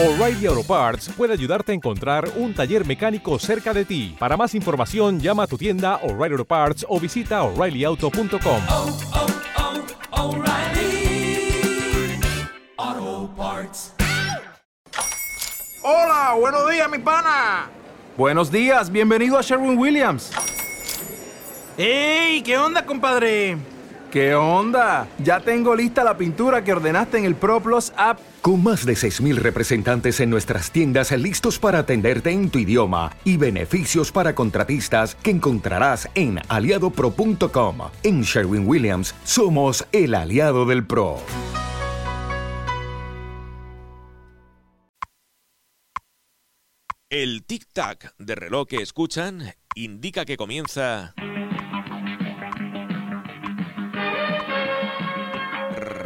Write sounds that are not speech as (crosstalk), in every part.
O'Reilly Auto Parts puede ayudarte a encontrar un taller mecánico cerca de ti. Para más información, llama a tu tienda O'Reilly Auto Parts o visita oreillyauto.com. oh, oh, O'Reilly Auto Parts. Hola, buenos días, mi pana. Buenos días, bienvenido a Sherwin Williams. ¡Ey! ¿Qué onda, compadre? ¿Qué onda? Ya tengo lista la pintura que ordenaste en el ProPlus app. Con más de 6.000 representantes en nuestras tiendas listos para atenderte en tu idioma y beneficios para contratistas que encontrarás en aliadopro.com. En Sherwin Williams somos el aliado del PRO. El tic-tac de reloj que escuchan indica que comienza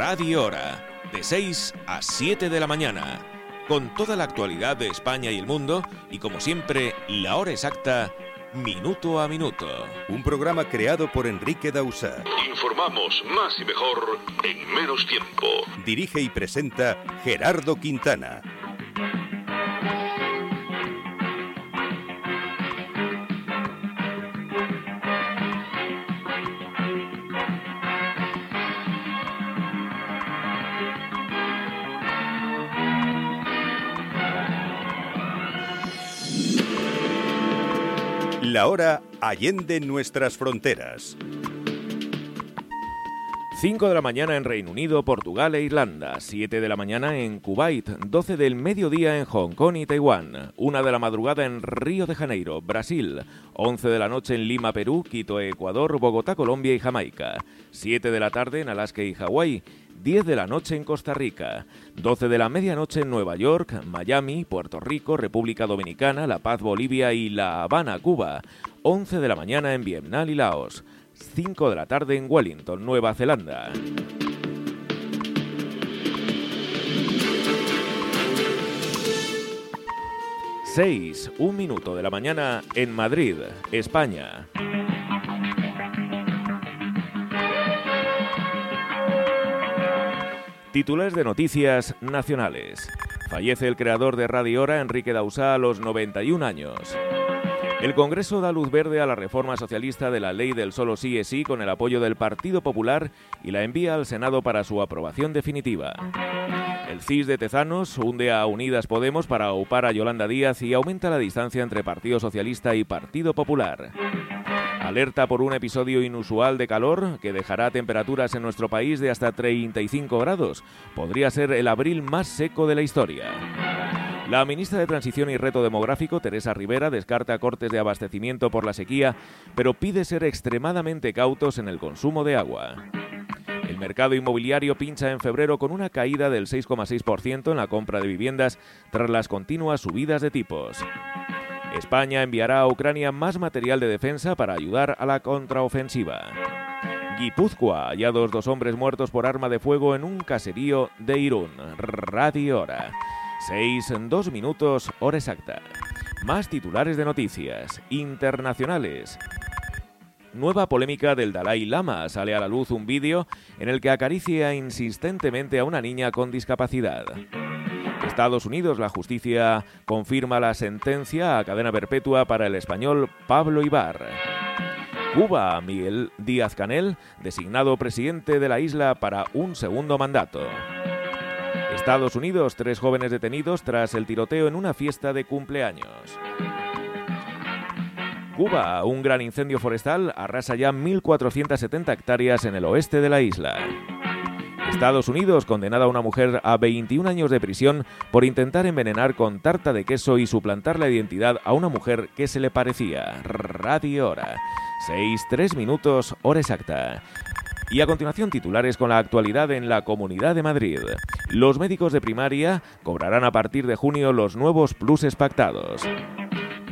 Radio Hora, de 6 a 7 de la mañana, con toda la actualidad de España y el mundo y como siempre, la hora exacta, minuto a minuto. Un programa creado por Enrique Dausa. Informamos más y mejor en menos tiempo. Dirige y presenta Gerardo Quintana. La hora allende nuestras fronteras. 5 de la mañana en Reino Unido, Portugal e Irlanda, 7 de la mañana en Kuwait, 12 del mediodía en Hong Kong y Taiwán, 1 de la madrugada en Río de Janeiro, Brasil, 11 de la noche en Lima, Perú, Quito, Ecuador, Bogotá, Colombia y Jamaica, 7 de la tarde en Alaska y Hawái, 10 de la noche en Costa Rica, 12 de la medianoche en Nueva York, Miami, Puerto Rico, República Dominicana, La Paz, Bolivia y La Habana, Cuba, 11 de la mañana en Vietnam y Laos, 5 de la tarde en Wellington, Nueva Zelanda. Seis, un minuto de la mañana en Madrid, España. Titulares de noticias nacionales. Fallece el creador de Radio Hora, Enrique Dausá, a los 91 años. El Congreso da luz verde a la reforma socialista de la ley del solo sí es sí con el apoyo del Partido Popular y la envía al Senado para su aprobación definitiva. El CIS de Tezanos hunde a Unidas Podemos para aupar a Yolanda Díaz y aumenta la distancia entre Partido Socialista y Partido Popular. Alerta por un episodio inusual de calor que dejará temperaturas en nuestro país de hasta 35 grados. Podría ser el abril más seco de la historia. La ministra de Transición y Reto Demográfico, Teresa Rivera, descarta cortes de abastecimiento por la sequía, pero pide ser extremadamente cautos en el consumo de agua. El mercado inmobiliario pincha en febrero con una caída del 6,6% en la compra de viviendas tras las continuas subidas de tipos. España enviará a Ucrania más material de defensa para ayudar a la contraofensiva. Guipúzcoa, hallados dos hombres muertos por arma de fuego en un caserío de Irún. Radio Hora. 6 en 2 minutos, hora exacta. Más titulares de noticias internacionales. Nueva polémica del Dalai Lama. Sale a la luz un vídeo en el que acaricia insistentemente a una niña con discapacidad. Estados Unidos, la justicia confirma la sentencia a cadena perpetua para el español Pablo Ibar. Cuba, Miguel Díaz Canel, designado presidente de la isla para un segundo mandato. Estados Unidos, tres jóvenes detenidos tras el tiroteo en una fiesta de cumpleaños. Cuba, un gran incendio forestal arrasa ya 1.470 hectáreas en el oeste de la isla. Estados Unidos condenada a una mujer a 21 años de prisión por intentar envenenar con tarta de queso y suplantar la identidad a una mujer que se le parecía. Radio Hora. 6, 3 minutos, hora exacta. Y a continuación titulares con la actualidad en la Comunidad de Madrid. Los médicos de primaria cobrarán a partir de junio los nuevos pluses pactados.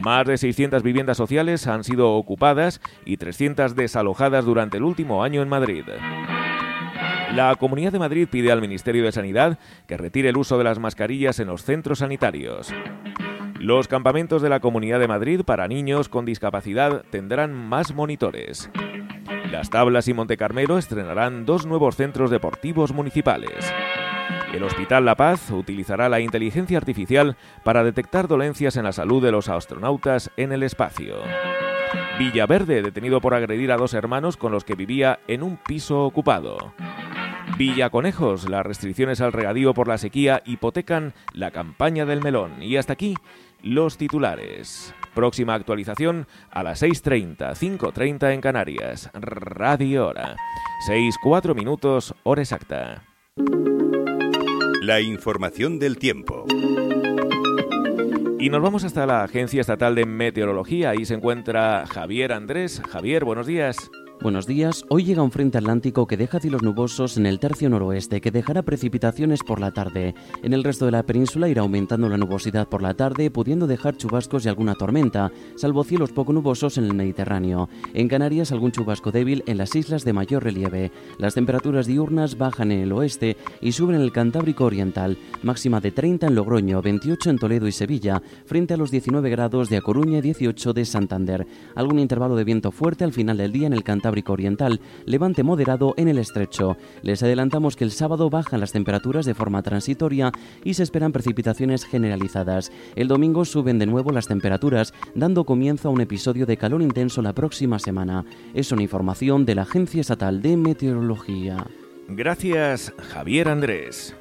Más de 600 viviendas sociales han sido ocupadas y 300 desalojadas durante el último año en Madrid. La Comunidad de Madrid pide al Ministerio de Sanidad que retire el uso de las mascarillas en los centros sanitarios. Los campamentos de la Comunidad de Madrid para niños con discapacidad tendrán más monitores. Las Tablas y Montecarmelo estrenarán dos nuevos centros deportivos municipales. El Hospital La Paz utilizará la inteligencia artificial para detectar dolencias en la salud de los astronautas en el espacio. Villaverde, detenido por agredir a dos hermanos con los que vivía en un piso ocupado. Villaconejos, las restricciones al regadío por la sequía hipotecan la campaña del melón. Y hasta aquí los titulares. Próxima actualización a las 6.30, 5.30 en Canarias. Radio Hora. 6-4 minutos, hora exacta. La información del tiempo. Y nos vamos hasta la Agencia Estatal de Meteorología. Ahí se encuentra Javier Andrés. Javier, buenos días. Buenos días. Hoy llega un frente atlántico que deja cielos nubosos en el tercio noroeste, que dejará precipitaciones por la tarde. En el resto de la península irá aumentando la nubosidad por la tarde, pudiendo dejar chubascos y alguna tormenta, salvo cielos poco nubosos en el Mediterráneo. En Canarias, algún chubasco débil en las islas de mayor relieve. Las temperaturas diurnas bajan en el oeste y suben en el Cantábrico Oriental, máxima de 30 en Logroño, 28 en Toledo y Sevilla, frente a los 19 grados de A Coruña y 18 de Santander. Algún intervalo de viento fuerte al final del día en el Cantábrico Oriental, levante moderado en el estrecho. Les adelantamos que el sábado bajan las temperaturas de forma transitoria y se esperan precipitaciones generalizadas. El domingo suben de nuevo las temperaturas, dando comienzo a un episodio de calor intenso la próxima semana. Es una información de la Agencia Estatal de Meteorología. Gracias, Javier Andrés.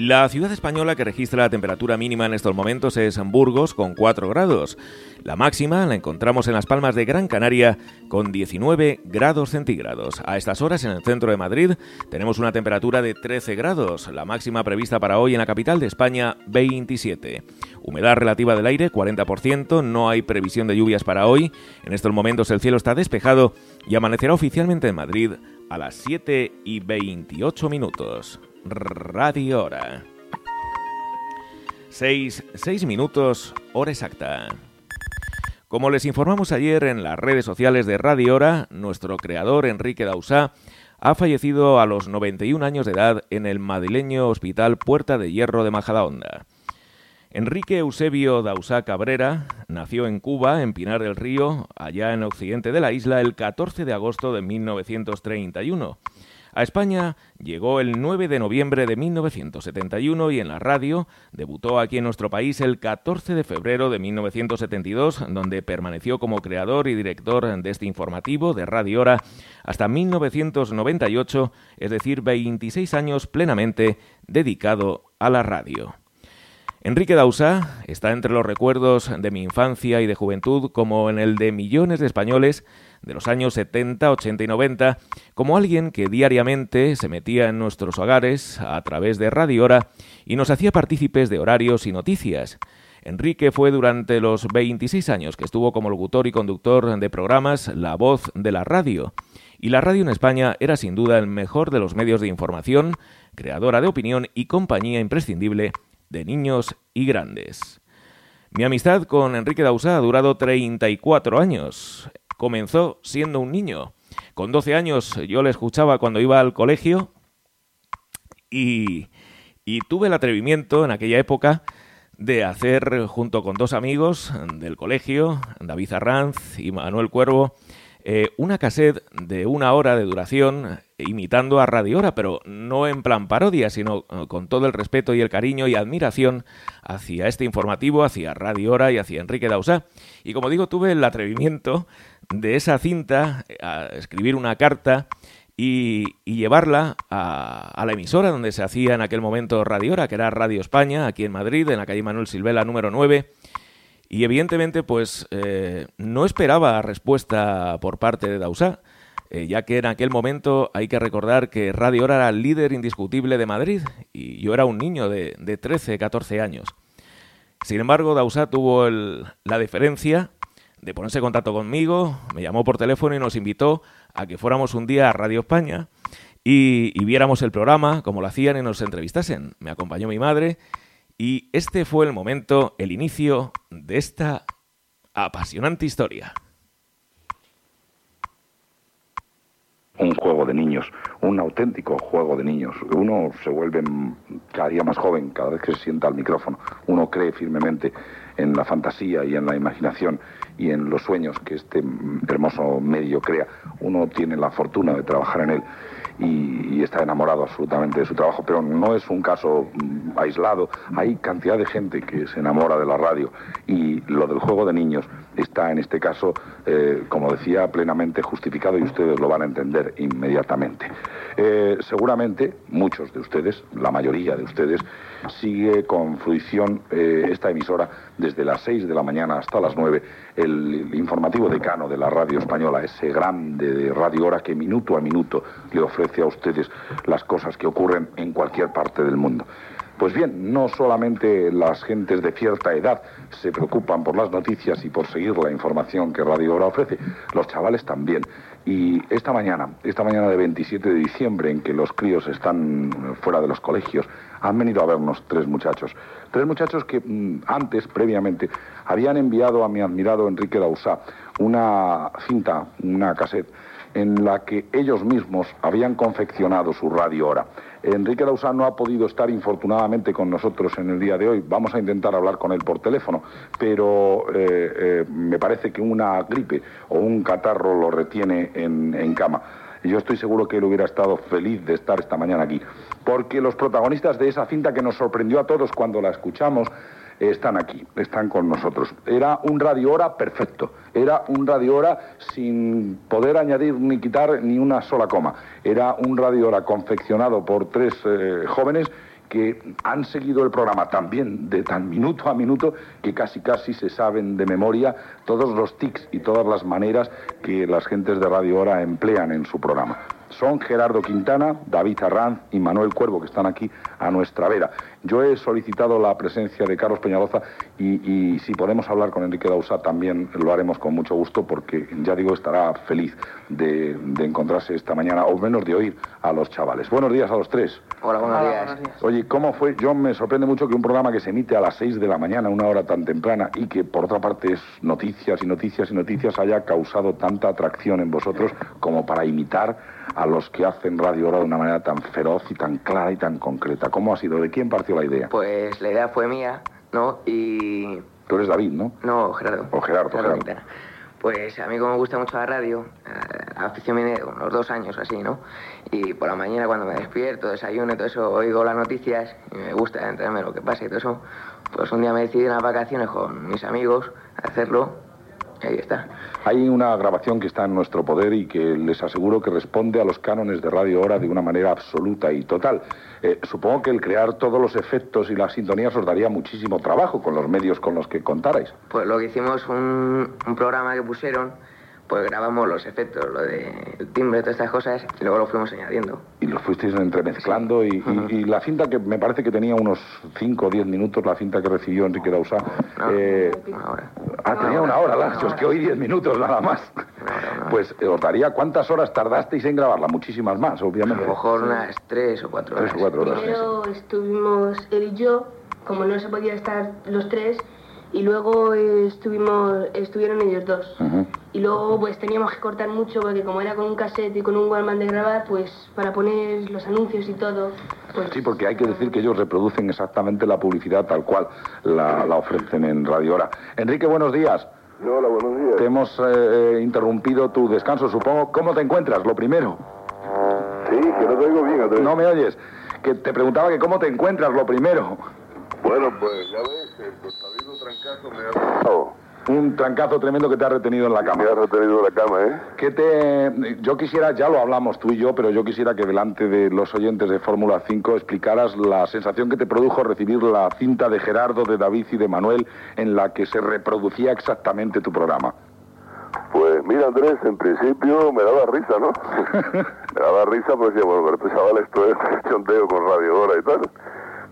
La ciudad española que registra la temperatura mínima en estos momentos es Burgos, con 4 grados. La máxima la encontramos en las Palmas de Gran Canaria, con 19 grados centígrados. A estas horas, en el centro de Madrid, tenemos una temperatura de 13 grados. La máxima prevista para hoy en la capital de España, 27. Humedad relativa del aire, 40%. No hay previsión de lluvias para hoy. En estos momentos el cielo está despejado y amanecerá oficialmente en Madrid a las 7 y 28 minutos. Radio Hora. 6, 6 minutos, hora exacta. Como les informamos ayer en las redes sociales de Radio Hora, nuestro creador Enrique Dausá ha fallecido a los 91 años de edad en el madrileño Hospital Puerta de Hierro de Majadahonda. Enrique Eusebio Dausá Cabrera nació en Cuba, en Pinar del Río, allá en occidente de la isla, el 14 de agosto de 1931. A España llegó el 9 de noviembre de 1971 y en la radio debutó aquí en nuestro país el 14 de febrero de 1972, donde permaneció como creador y director de este informativo de Radio Hora hasta 1998, es decir, 26 años plenamente dedicado a la radio. Enrique Dausá está entre los recuerdos de mi infancia y de juventud como en el de millones de españoles de los años 70, 80 y 90 como alguien que diariamente se metía en nuestros hogares a través de Radio Hora y nos hacía partícipes de horarios y noticias. Enrique fue durante los 26 años que estuvo como locutor y conductor de programas la voz de la radio. Y la radio en España era sin duda el mejor de los medios de información, creadora de opinión y compañía imprescindible de niños y grandes. Mi amistad con Enrique Dausá ha durado 34 años comenzó siendo un niño. Con 12 años yo le escuchaba cuando iba al colegio y, y tuve el atrevimiento en aquella época de hacer junto con dos amigos del colegio, David Arranz y Manuel Cuervo, eh, una cassette de una hora de duración imitando a Radio Hora, pero no en plan parodia, sino eh, con todo el respeto y el cariño y admiración hacia este informativo, hacia Radio y hacia Enrique Dausá. Y como digo, tuve el atrevimiento de esa cinta a escribir una carta y, llevarla a, la emisora donde se hacía en aquel momento Radio que era Radio España, aquí en Madrid, en la calle Manuel Silvela número 9. Y evidentemente, pues eh, no esperaba respuesta por parte de Dausá, eh, ya que en aquel momento hay que recordar que Radio Hora era el líder indiscutible de Madrid y yo era un niño de, de 13, 14 años. Sin embargo, Dausá tuvo la deferencia de ponerse en contacto conmigo, me llamó por teléfono y nos invitó a que fuéramos un día a Radio España y, y viéramos el programa, como lo hacían y nos entrevistasen. Me acompañó mi madre y este fue el momento, el inicio de esta apasionante historia. Un juego de niños, un auténtico juego de niños. Uno se vuelve cada día más joven, cada vez que se sienta al micrófono. Uno cree firmemente en la fantasía y en la imaginación y en los sueños que este hermoso medio crea. Uno tiene la fortuna de trabajar en él y, está enamorado absolutamente de su trabajo, pero no es un caso mm, aislado. Hay cantidad de gente que se enamora de la radio y lo del juego de niños está en este caso, eh, como decía, plenamente justificado y ustedes lo van a entender inmediatamente. Eh, seguramente muchos de ustedes, la mayoría de ustedes, sigue con fruición eh, esta emisora desde las 6 de la mañana hasta las 9, el informativo decano de la radio española, ese grande de Radio Hora que minuto a minuto le ofrece a ustedes las cosas que ocurren en cualquier parte del mundo. Pues bien, no solamente las gentes de cierta edad se preocupan por las noticias y por seguir la información que Radio Hora ofrece, los chavales también. Y esta mañana, esta mañana de 27 de diciembre, en que los críos están fuera de los colegios, han venido a vernos tres muchachos. Tres muchachos que mm, antes, previamente, habían enviado a mi admirado Enrique Dausá una cinta, una cassette, en la que ellos mismos habían confeccionado su radio hora. Enrique Dausá no ha podido estar infortunadamente con nosotros en el día de hoy. Vamos a intentar hablar con él por teléfono, pero eh, eh, me parece que una gripe o un catarro lo retiene en, en cama. Yo estoy seguro que él hubiera estado feliz de estar esta mañana aquí. Porque los protagonistas de esa cinta que nos sorprendió a todos cuando la escuchamos están aquí, están con nosotros. Era un radio hora perfecto, era un radio hora sin poder añadir ni quitar ni una sola coma. Era un radio hora confeccionado por tres eh, jóvenes que han seguido el programa también de tan minuto a minuto que casi casi se saben de memoria todos los tics y todas las maneras que las gentes de Radio Hora emplean en su programa. Son Gerardo Quintana, David Arranz y Manuel Cuervo que están aquí a nuestra vera. Yo he solicitado la presencia de Carlos Peñaloza y, y si podemos hablar con Enrique Dausa también lo haremos con mucho gusto porque ya digo estará feliz de, de encontrarse esta mañana o menos de oír a los chavales. Buenos días a los tres. Hola, buenos días. Oye, ¿cómo fue? Yo me sorprende mucho que un programa que se emite a las 6 de la mañana, una hora tan temprana, y que por otra parte es noticias y noticias y noticias, haya causado tanta atracción en vosotros como para imitar a los que hacen Radio Hora de una manera tan feroz y tan clara y tan concreta. ¿Cómo ha sido? ¿De quién la idea? Pues la idea fue mía, ¿no? Y... Tú eres David, ¿no? No, Gerardo. O Gerardo. Pues a mí como me gusta mucho la radio, eh, la afición viene unos dos años así, ¿no? Y por la mañana cuando me despierto, desayuno y todo eso, oigo las noticias y me gusta enterarme lo que pasa y todo eso. Pues un día me decidí en las vacaciones con mis amigos a hacerlo ahí está. Hay una grabación que está en nuestro poder y que les aseguro que responde a los cánones de Radio Hora de una manera absoluta y total. Eh, supongo que el crear todos los efectos y las sintonías os daría muchísimo trabajo con los medios con los que contarais. Pues lo que hicimos, un, un programa que pusieron, pues grabamos los efectos, lo de el timbre, todas estas cosas, y luego lo fuimos añadiendo. Y los fuisteis entremezclando y, y- y la cinta que me parece que tenía unos 5 o 10 minutos, la cinta que recibió Enrique Dausá. eh, ah, tenía una hora, Lacho, es que hoy 10 minutos nada más. Pues eh, os daría cuántas horas tardasteis en grabarla, muchísimas más, obviamente. A lo mejor unas tres o cuatro Tres horas. o cuatro horas. Primero estuvimos él y yo, como no se podía estar los tres, y luego eh, estuvimos, estuvieron ellos dos. Y luego pues teníamos que cortar mucho porque como era con un cassette y con un Walkman de grabar, pues para poner los anuncios y todo, pues Sí, porque hay que decir que ellos reproducen exactamente la publicidad tal cual la, la ofrecen en Radio Hora. Enrique, buenos días. Hola, buenos días. Te hemos eh, interrumpido tu descanso, supongo. ¿Cómo te encuentras? Lo primero. Sí, que no te oigo bien. No me oyes. Que te preguntaba que cómo te encuentras, lo primero. Bueno, pues ya ves, el trancazo me ha dado. Un trancazo tremendo que te ha retenido en la cama. Me ha retenido la cama, ¿eh? Que te... Yo quisiera, ya lo hablamos tú y yo, pero yo quisiera que delante de los oyentes de Fórmula 5 explicaras la sensación que te produjo recibir la cinta de Gerardo, de David y de Manuel en la que se reproducía exactamente tu programa. Pues mira, Andrés, en principio me daba risa, ¿no? (laughs) me daba risa porque decía, bueno, pero este chaval esto es (laughs) chonteo con Radio Hora y tal.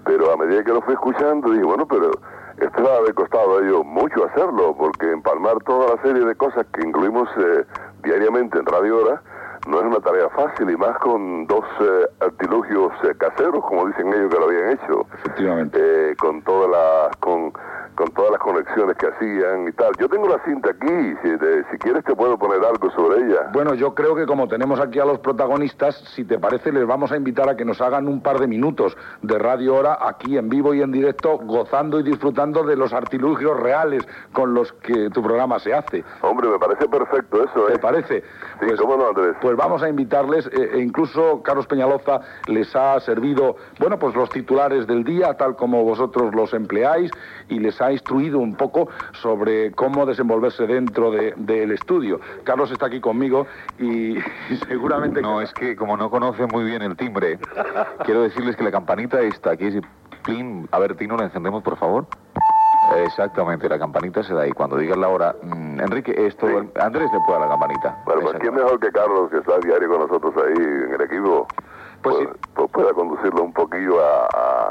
Pero a medida que lo fui escuchando, dije, bueno, pero esto va a haber costado a ellos mucho hacerlo, porque empalmar toda la serie de cosas que incluimos eh, diariamente en Radio Hora no es una tarea fácil, y más con dos eh, artilugios eh, caseros, como dicen ellos que lo habían hecho. Efectivamente. Eh, con todas las... con con todas las conexiones que hacían y tal. Yo tengo la cinta aquí, si, te- si quieres te puedo poner algo sobre ella. Bueno, yo creo que como tenemos aquí a los protagonistas, si te parece, les vamos a invitar a que nos hagan un par de minutos de Radio Hora aquí en vivo y en directo, gozando y disfrutando de los artilugios reales con los que tu programa se hace. Hombre, me parece perfecto eso, ¿eh? ¿Te parece? Sí, cómo no, Andrés. Pues vamos a invitarles, eh, e incluso Carlos Peñaloza les ha servido, bueno, pues los titulares del día, tal como vosotros los empleáis, y les ha instruido un poco sobre cómo desenvolverse dentro de- del estudio. Carlos está aquí conmigo y, y seguramente... No, es que como no conoce muy bien el timbre, quiero decirles que la campanita está aquí. Si, plin, a ver, Tino, ¿la encendemos, por favor? Exactamente, la campanita se da ahí. Cuando digas la hora... mm, Enrique, esto... Andrés le puede a la campanita. Bueno, pues quién mejor que Carlos, que está a diario con nosotros ahí en el equipo, pues, pues pueda conducirlo un poquillo a, a,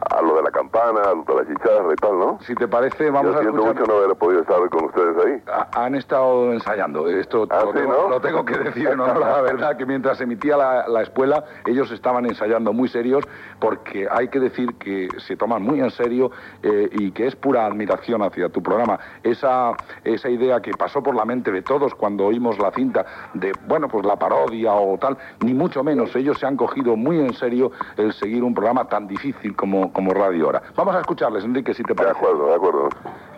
a lo de la campana, a lo de la chicharra y tal, ¿no? Si te parece, vamos Yo a escuchar... mucho no haber podido estar con ustedes ahí. Ha- Han estado ensayando, esto Ah, lo, sí, tengo, ¿no? lo tengo que decir en honor a la verdad, que mientras emitía la, la escuela, ellos estaban ensayando muy serios, porque hay que decir que se toman muy en serio eh, y que es pura admiración hacia tu programa. Esa, esa idea que pasó por la mente de todos cuando oímos la cinta de, bueno, pues la parodia o tal, ni mucho menos, ellos se han cogido muy en serio el seguir un programa tan difícil como, como Radio Hora. Vamos a escucharles, Enrique, si te parece. De acuerdo, de acuerdo.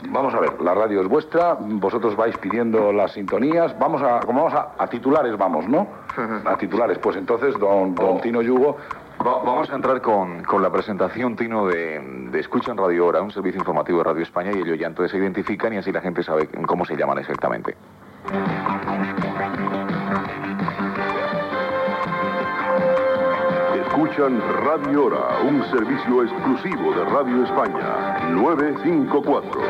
Vamos a ver, la radio es vuestra, vosotros vais pidiendo las sintonías, vamos a, como vamos a, a titulares vamos, ¿no? (laughs) A titulares, pues entonces, don, don Tino Yugo, Va- vamos a entrar con, con la presentación, Tino, de, de Escucha en Radio Hora, un servicio informativo de Radio España, y ellos ya entonces se identifican y así la gente sabe cómo se llaman exactamente. Escuchan Radio Hora, un servicio exclusivo de Radio España. 954.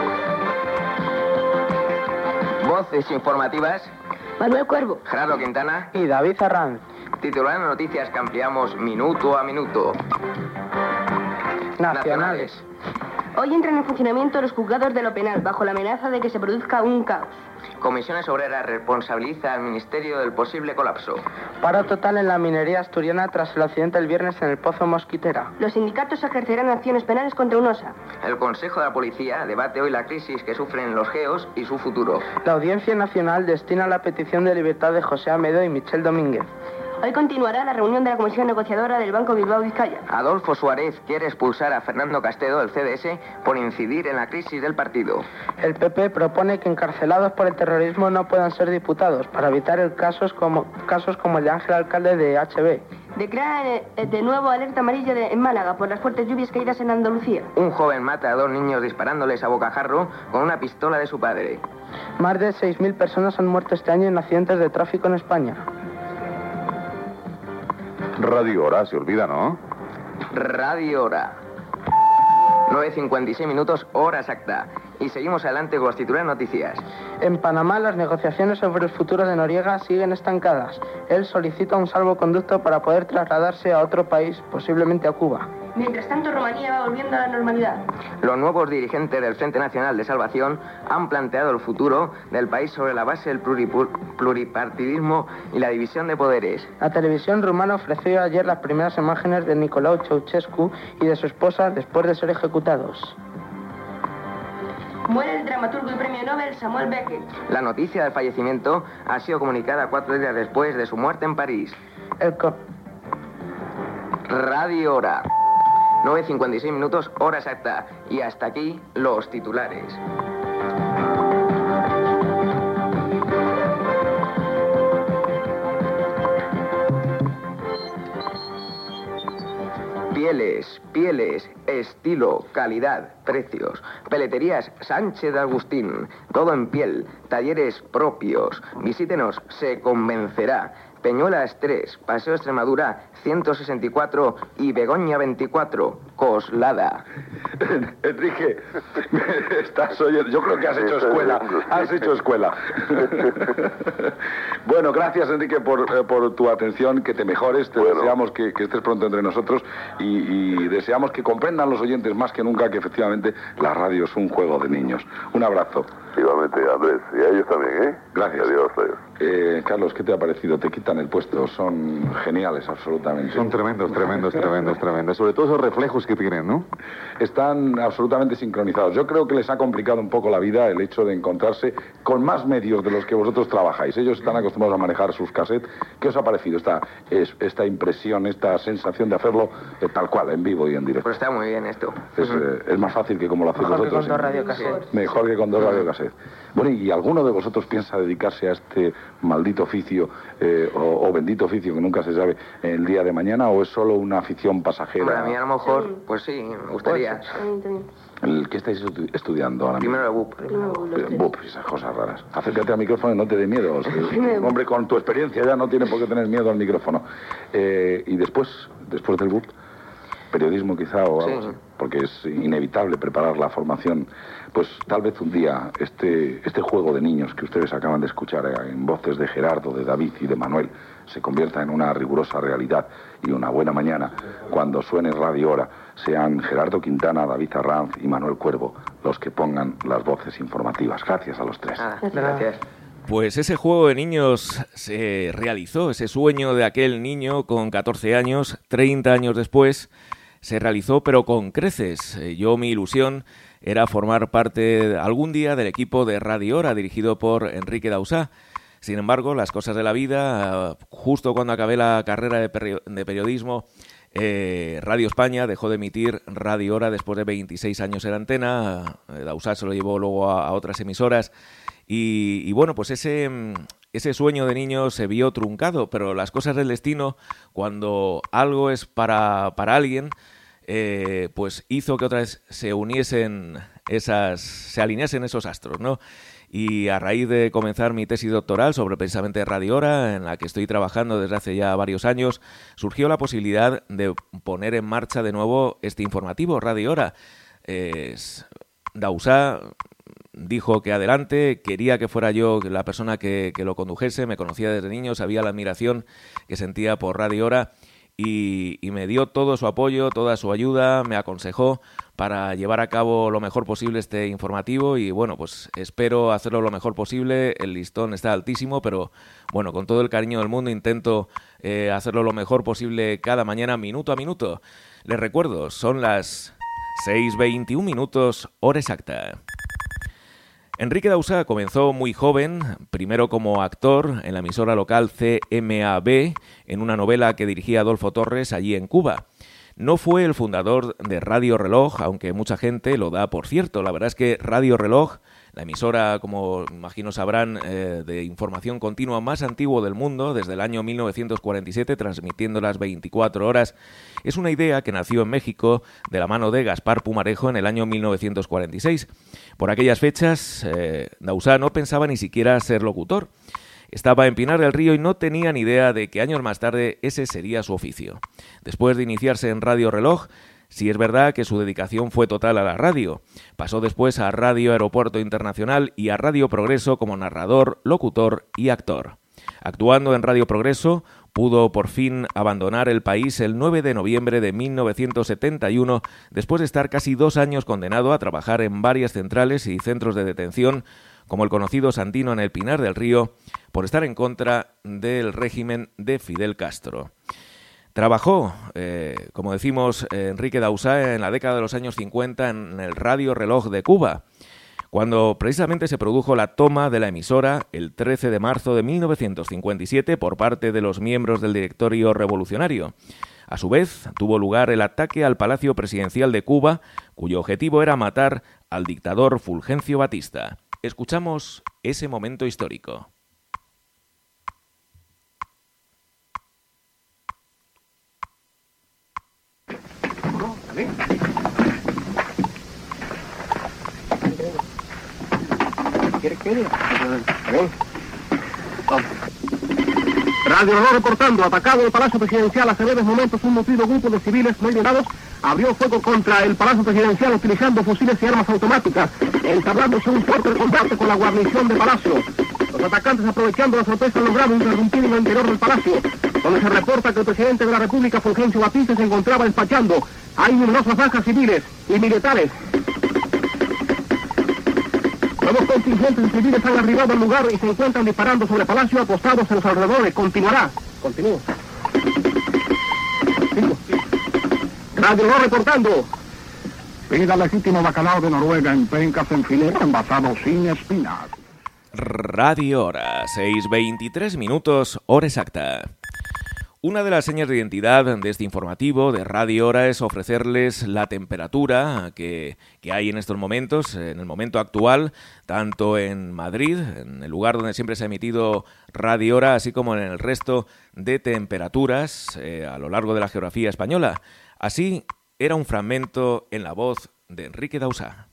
Voces informativas. Manuel Cuervo. Gerardo Quintana. Y David Arranz. Titular de noticias que ampliamos minuto a minuto. Nacionales. Hoy entran en funcionamiento los juzgados de lo penal bajo la amenaza de que se produzca un caos. Comisiones Obreras responsabiliza al Ministerio del posible colapso. Paro total en la minería asturiana tras el accidente el viernes en el Pozo Mosquitera. Los sindicatos ejercerán acciones penales contra UNOSA. El Consejo de la Policía debate hoy la crisis que sufren los geos y su futuro. La Audiencia Nacional destina la petición de libertad de José Amedo y Michel Domínguez. Hoy continuará la reunión de la Comisión Negociadora del Banco Bilbao Vizcaya. Adolfo Suárez quiere expulsar a Fernando Castedo del CDS por incidir en la crisis del partido. El PP propone que encarcelados por el terrorismo no puedan ser diputados para evitar el casos como, casos como el de Ángel Alcalde de HB. Declaran eh, de nuevo alerta amarilla de- en Málaga por las fuertes lluvias caídas en Andalucía. Un joven mata a dos niños disparándoles a bocajarro con una pistola de su padre. Más de 6.000 personas han muerto este año en accidentes de tráfico en España. Radio Hora, se olvida, ¿no? Radio Hora. 9.56 minutos, hora exacta. Y seguimos adelante con las titulares noticias. En Panamá las negociaciones sobre el futuro de Noriega siguen estancadas. Él solicita un salvoconducto para poder trasladarse a otro país, posiblemente a Cuba. Mientras tanto, Rumanía va volviendo a la normalidad. Los nuevos dirigentes del Frente Nacional de Salvación han planteado el futuro del país sobre la base del pluripartidismo y la división de poderes. La televisión rumana ofreció ayer las primeras imágenes de Nicolau Ceausescu y de su esposa después de ser ejecutados. Muere el dramaturgo y premio Nobel Samuel Beckett. La noticia del fallecimiento ha sido comunicada cuatro días después de su muerte en París. El co- Radio Hora. 9.56 minutos, hora exacta. Y hasta aquí los titulares. Pieles, pieles, estilo, calidad, precios. Peleterías Sánchez de Agustín, todo en piel, talleres propios. Visítenos, se convencerá. Peñuelas 3, Paseo Extremadura 164 y Begoña 24, Coslada. Enrique, (laughs) estás oyendo. Yo creo que has hecho escuela. Has hecho escuela. (laughs) bueno, gracias, Enrique, por, eh, por tu atención. Que te mejores. Te deseamos que, que estés pronto entre nosotros y, y deseamos que comprendan los oyentes más que nunca que efectivamente la radio es un juego de niños. Un abrazo. Igualmente, Andrés. Y a ellos también, ¿eh? Gracias. Adiós, adiós. Eh, Carlos, ¿qué te ha parecido? Te quitan el puesto. Son geniales, absolutamente. Son tremendos, tremendos, tremendos, tremendos. Sobre todo esos reflejos que tienen, ¿no? Están absolutamente sincronizados. Yo creo que les ha complicado un poco la vida el hecho de encontrarse con más medios de los que vosotros trabajáis. Ellos están acostumbrados a manejar sus cassettes. ¿Qué os ha parecido esta, es- esta impresión, esta sensación de hacerlo eh, tal cual, en vivo y en directo? Pues está muy bien esto. Es, eh, es más fácil que como lo hacéis Mejor que vosotros. con dos ¿eh? radiocassettes. Mejor que con dos radiocassettes. Bueno, ¿y alguno de vosotros piensa dedicarse a este maldito oficio eh, o, o bendito oficio que nunca se sabe el día de mañana o es solo una afición pasajera? Para mí a lo mejor, pues sí, me gustaría. ¿El que estáis estu- estudiando ahora mismo? Primero el BUP. Eh, Bup, esas cosas raras. Acércate al micrófono y no te dé miedo. O sea, Primero un hombre con tu experiencia ya no tiene por qué tener miedo al micrófono. Eh, y después, después del BUP, periodismo quizá o algo Sí. así, porque es inevitable preparar la formación. Pues tal vez un día este, este juego de niños que ustedes acaban de escuchar eh, en voces de Gerardo, de David y de Manuel se convierta en una rigurosa realidad y una buena mañana cuando suene Radio Hora sean Gerardo Quintana, David Arranz y Manuel Cuervo los que pongan las voces informativas. Gracias a los tres. Gracias. Pues ese juego de niños se realizó, ese sueño de aquel niño con 14 años, 30 años después, se realizó pero con creces. Eh, Yo mi ilusión era formar parte algún día del equipo de Radio Hora dirigido por Enrique Dausá. Sin embargo, las cosas de la vida, justo cuando acabé la carrera de, perio- de periodismo, eh, Radio España dejó de emitir Radio Hora después de 26 años en antena. Eh, Dausá se lo llevó luego a, a otras emisoras. Y, y bueno, pues ese, mm, ese sueño de niño se vio truncado, pero las cosas del destino, cuando algo es para, para alguien, eh, pues hizo que otra vez se uniesen esas, se alineasen esos astros, ¿no? Y a raíz de comenzar mi tesis doctoral sobre precisamente Radio Hora, en la que estoy trabajando desde hace ya varios años, surgió la posibilidad de poner en marcha de nuevo este informativo, Radio Hora. Es- Dausá dijo que adelante, quería que fuera yo la persona que, que lo condujese, me conocía desde niño, sabía la admiración que sentía por Radio Hora y, me dio todo su apoyo, toda su ayuda, me aconsejó para llevar a cabo lo mejor posible este informativo y bueno, pues espero hacerlo lo mejor posible, el listón está altísimo, pero bueno, con todo el cariño del mundo intento eh, hacerlo lo mejor posible cada mañana, minuto a minuto. Les recuerdo, son las 6.21 minutos, hora exacta. Enrique Dausá comenzó muy joven, primero como actor en la emisora local CMAB, en una novela que dirigía Adolfo Torres allí en Cuba. No fue el fundador de Radio Reloj, aunque mucha gente lo da por cierto. La verdad es que Radio Reloj, la emisora, como imagino sabrán, eh, de información continua más antiguo del mundo, desde el año 1947, transmitiendo las 24 horas, es una idea que nació en México de la mano de Gaspar Pumarejo en el año 1946. Por aquellas fechas, eh, no pensaba ni siquiera ser locutor. Estaba en Pinar del Río y no tenía ni idea de que años más tarde ese sería su oficio. Después de iniciarse en Radio Reloj, sí es verdad que su dedicación fue total a la radio. Pasó después a Radio Aeropuerto Internacional y a Radio Progreso como narrador, locutor y actor. Actuando en Radio Progreso, pudo por fin abandonar el país el 9 de noviembre de 1971, después de estar casi dos años condenado a trabajar en varias centrales y centros de detención, como el conocido Santino en el Pinar del Río, por estar en contra del régimen de Fidel Castro. Trabajó, eh, como decimos, Enrique Dausá en la década de los años 50 en el Radio Reloj de Cuba, cuando precisamente se produjo la toma de la emisora el 13 de marzo de 1957 por parte de los miembros del directorio revolucionario. A su vez, tuvo lugar el ataque al Palacio Presidencial de Cuba, cuyo objetivo era matar al dictador Fulgencio Batista. Escuchamos ese momento histórico. Radio Reloj reportando, atacado el Palacio Presidencial hace breves momentos un nutrido grupo de civiles no identificados abrió fuego contra el Palacio Presidencial utilizando fusiles y armas automáticas, entablándose un fuerte combate con la guarnición de Palacio. Los atacantes aprovechando la sorpresa lograron interrumpir en el interior del Palacio, donde se reporta que el presidente de la República, Fulgencio Batista, se encontraba despachando. Hay numerosas bajas civiles y militares. Nuevos contingentes civiles han arribado al lugar y se encuentran disparando sobre Palacio apostados en los alrededores. Continuará. Continúa. Radio Loro reportando. Vida legítimo bacalao de Noruega en pencas en filera envasado sin espinas. Radio Hora, 6.23 minutos, hora exacta. Una de las señas de identidad de este informativo de Radio Hora es ofrecerles la temperatura que, hay en estos momentos, en el momento actual, tanto en Madrid, en el lugar donde siempre se ha emitido Radio Hora, así como en el resto de temperaturas eh, a lo largo de la geografía española. Así era un fragmento en la voz de Enrique Dausá.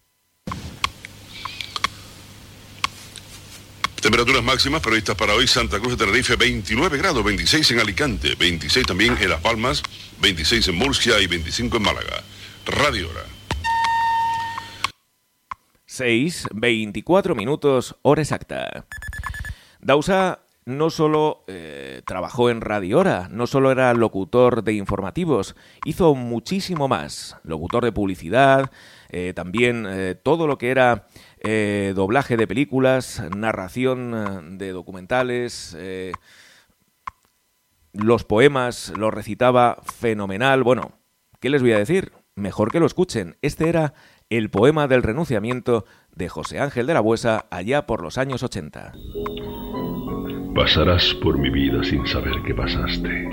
Temperaturas máximas previstas para hoy, Santa Cruz de Tenerife 29 grados, 26 en Alicante, 26 también en Las Palmas, 26 en Murcia y 25 en Málaga. Radio Hora. 6, 24 minutos, hora exacta. Dausa no solo eh, trabajó en Radio Hora, no solo era locutor de informativos, hizo muchísimo más. Locutor de publicidad, eh, también eh, todo lo que era eh, doblaje de películas, narración eh, de documentales, eh, los poemas los recitaba fenomenal. Bueno, ¿qué les voy a decir? Mejor que lo escuchen. Este era el poema del renunciamiento de José Ángel de la Buesa allá por los años 80. Pasarás por mi vida sin saber que pasaste.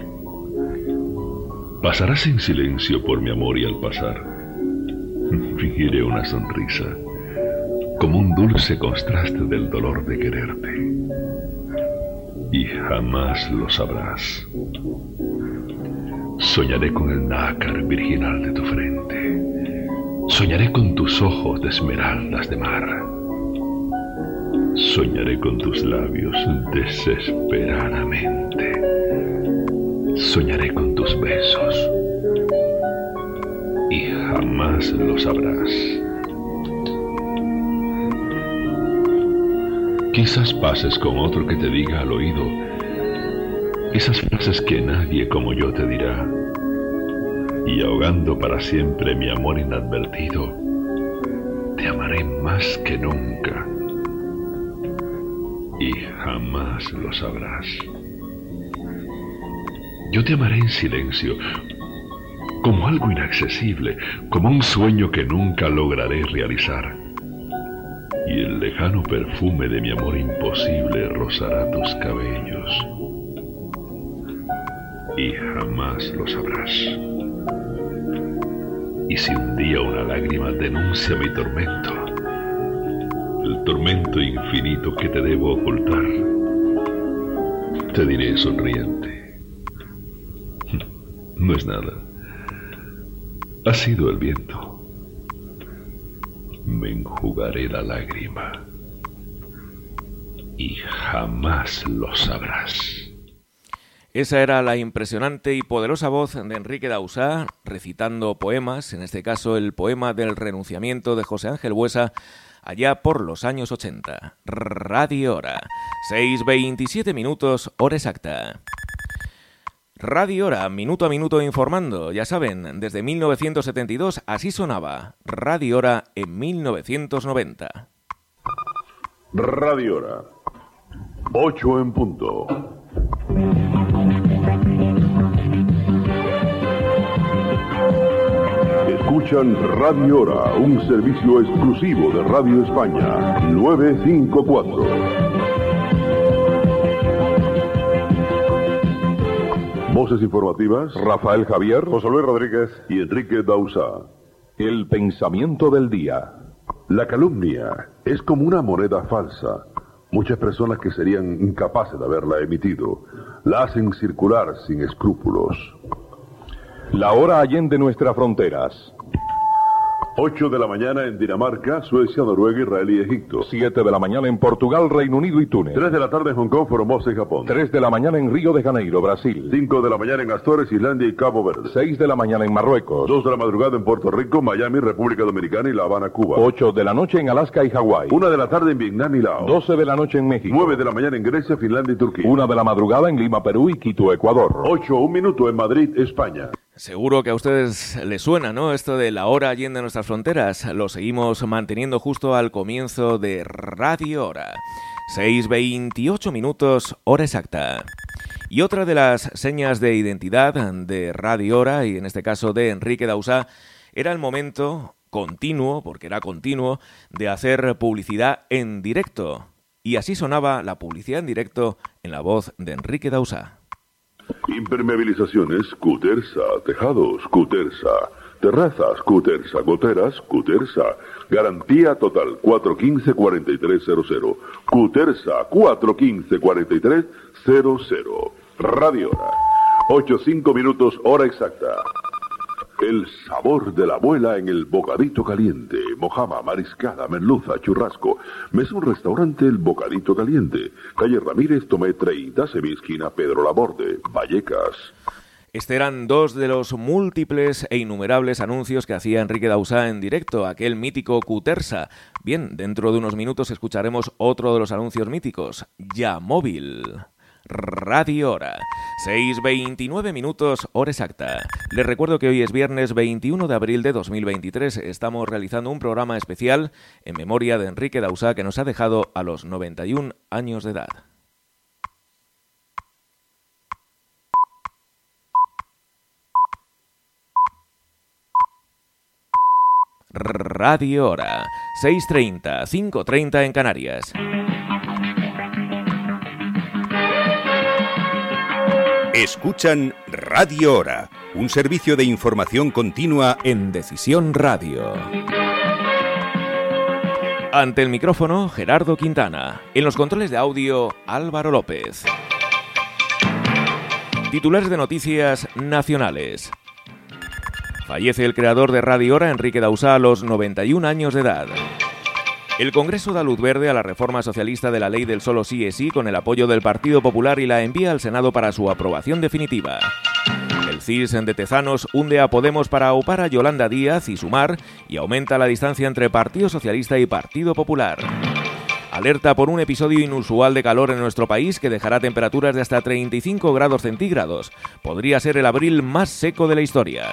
Pasarás en silencio por mi amor y al pasar fingiré una sonrisa como un dulce contraste del dolor de quererte. Y jamás lo sabrás. Soñaré con el nácar virginal de tu frente. Soñaré con tus ojos de esmeraldas de mar. Soñaré con tus labios desesperadamente. Soñaré con tus besos. Y jamás lo sabrás. Quizás pases con otro que te diga al oído esas frases que nadie como yo te dirá. Y ahogando para siempre mi amor inadvertido, te amaré más que nunca. Y jamás lo sabrás. Yo te amaré en silencio, como algo inaccesible, como un sueño que nunca lograré realizar y el lejano perfume de mi amor imposible rozará tus cabellos. Y jamás lo sabrás. Y si un día una lágrima denuncia mi tormento, el tormento infinito que te debo ocultar, te diré sonriente. (laughs) No es nada. Ha sido el viento me enjugaré la lágrima y jamás lo sabrás. Esa era la impresionante y poderosa voz de Enrique Dausá recitando poemas, en este caso el poema del renunciamiento de José Ángel Buesa, allá por los años 80. Radio Hora, 6.27 minutos, hora exacta. Radio Hora, minuto a minuto informando. Ya saben, desde 1972 así sonaba. Radio Hora en 1990. Radio Hora. 8 en punto. Escuchan Radio Hora, un servicio exclusivo de Radio España. 954. Voces informativas. Rafael Javier. José Luis Rodríguez. Y Enrique Dausa. El pensamiento del día. La calumnia es como una moneda falsa. Muchas personas que serían incapaces de haberla emitido la hacen circular sin escrúpulos. La hora allende nuestras fronteras. 8 de la mañana en Dinamarca, Suecia, Noruega, Israel y Egipto. 7 de la mañana en Portugal, Reino Unido y Túnez. 3 de la tarde en Hong Kong, Formosa y Japón. 3 de la mañana en Río de Janeiro, Brasil. 5 de la mañana en Astores, Islandia y Cabo Verde. 6 de la mañana en Marruecos. 2 de la madrugada en Puerto Rico, Miami, República Dominicana y La Habana, Cuba. 8 de la noche en Alaska y Hawái. 1 de la tarde en Vietnam y Laos. 12 de la noche en México. 9 de la mañana en Grecia, Finlandia y Turquía. 1 de la madrugada en Lima, Perú y Quito, Ecuador. 8, un minuto en Madrid, España. Seguro que a ustedes les suena, ¿no? Esto de la hora allende nuestras fronteras. Lo seguimos manteniendo justo al comienzo de Radio Hora. 6.28 minutos, hora exacta. Y otra de las señas de identidad de Radio Hora, y en este caso de Enrique Dausá, era el momento continuo, porque era continuo, de hacer publicidad en directo. Y así sonaba la publicidad en directo en la voz de Enrique Dausá. Impermeabilizaciones, Cutersa. Tejados, Cutersa. Terrazas, Cutersa. Goteras, Cutersa. Garantía total 415-4300. Cutersa 415-4300. Radio Hora. 8-5 minutos, hora exacta. El sabor de la abuela en el bocadito caliente. Mojama, mariscada, merluza, churrasco. Mesa un restaurante El Bocadito Caliente. Calle Ramírez, Tomé 30, esquina Pedro Laborde, Vallecas. Este eran dos de los múltiples e innumerables anuncios que hacía Enrique Dausá en directo, aquel mítico Cutersa. Bien, dentro de unos minutos escucharemos otro de los anuncios míticos, Ya Móvil. Radio Hora. 6.29 minutos, hora exacta. Les recuerdo que hoy es viernes 21 de abril de 2023. Estamos realizando un programa especial en memoria de Enrique Dausá que nos ha dejado a los 91 años de edad. Radio Hora. 6.30, 5.30 en Canarias. Escuchan Radio Hora, un servicio de información continua en Decisión Radio. Ante el micrófono, Gerardo Quintana. En los controles de audio, Álvaro López. Titulares de noticias nacionales. Fallece el creador de Radio Hora, Enrique Dausá, a los 91 años de edad. El Congreso da luz verde a la reforma socialista de la ley del solo sí es sí con el apoyo del Partido Popular y la envía al Senado para su aprobación definitiva. El CIS de Tezanos hunde a Podemos para aupar a Yolanda Díaz y Sumar y aumenta la distancia entre Partido Socialista y Partido Popular. Alerta por un episodio inusual de calor en nuestro país que dejará temperaturas de hasta 35 grados centígrados. Podría ser el abril más seco de la historia.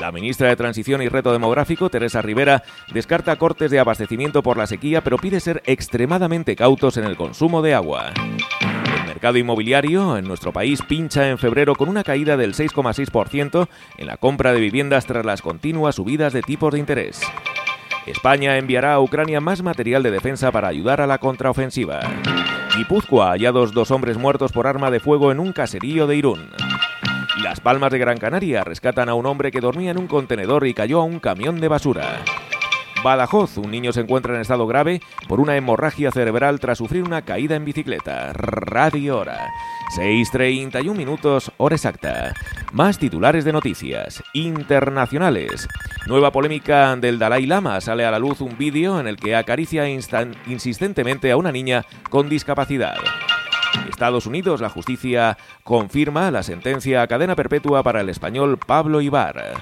La ministra de Transición y Reto Demográfico, Teresa Rivera, descarta cortes de abastecimiento por la sequía, pero pide ser extremadamente cautos en el consumo de agua. El mercado inmobiliario en nuestro país pincha en febrero con una caída del 6,6% en la compra de viviendas tras las continuas subidas de tipos de interés. España enviará a Ucrania más material de defensa para ayudar a la contraofensiva. Guipúzcoa hallados dos hombres muertos por arma de fuego en un caserío de Irún. Las Palmas de Gran Canaria rescatan a un hombre que dormía en un contenedor y cayó a un camión de basura. Badajoz, un niño se encuentra en estado grave por una hemorragia cerebral tras sufrir una caída en bicicleta. Radio Hora. 6.31 minutos, hora exacta. Más titulares de noticias. Internacionales. Nueva polémica del Dalai Lama. Sale a la luz un vídeo en el que acaricia insistentemente a una niña con discapacidad. Estados Unidos, la justicia confirma la sentencia a cadena perpetua para el español Pablo Ibar.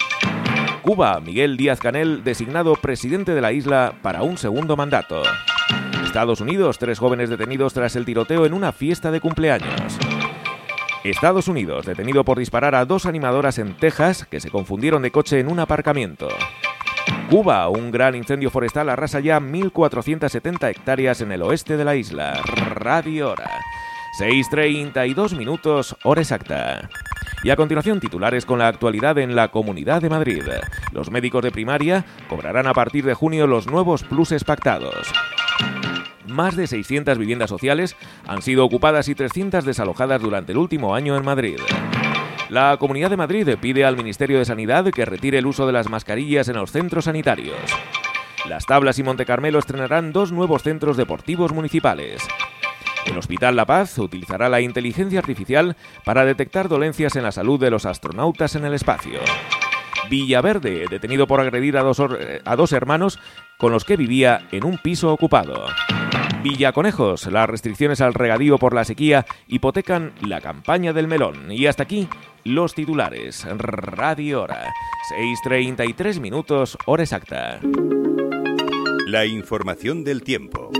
Cuba, Miguel Díaz Canel, designado presidente de la isla para un segundo mandato. Estados Unidos, tres jóvenes detenidos tras el tiroteo en una fiesta de cumpleaños. Estados Unidos, detenido por disparar a dos animadoras en Texas que se confundieron de coche en un aparcamiento. Cuba, un gran incendio forestal arrasa ya 1.470 hectáreas en el oeste de la isla. Radio Hora. 6.32 minutos, hora exacta. Y a continuación titulares con la actualidad en la Comunidad de Madrid. Los médicos de primaria cobrarán a partir de junio los nuevos pluses pactados. Más de 600 viviendas sociales han sido ocupadas y 300 desalojadas durante el último año en Madrid. La Comunidad de Madrid pide al Ministerio de Sanidad que retire el uso de las mascarillas en los centros sanitarios. Las Tablas y Montecarmelo estrenarán dos nuevos centros deportivos municipales. El Hospital La Paz utilizará la inteligencia artificial para detectar dolencias en la salud de los astronautas en el espacio. Villaverde, detenido por agredir a dos, a dos hermanos con los que vivía en un piso ocupado. Villaconejos, las restricciones al regadío por la sequía hipotecan la campaña del melón. Y hasta aquí los titulares. Radio Hora. 6.33 minutos, hora exacta. La información del tiempo.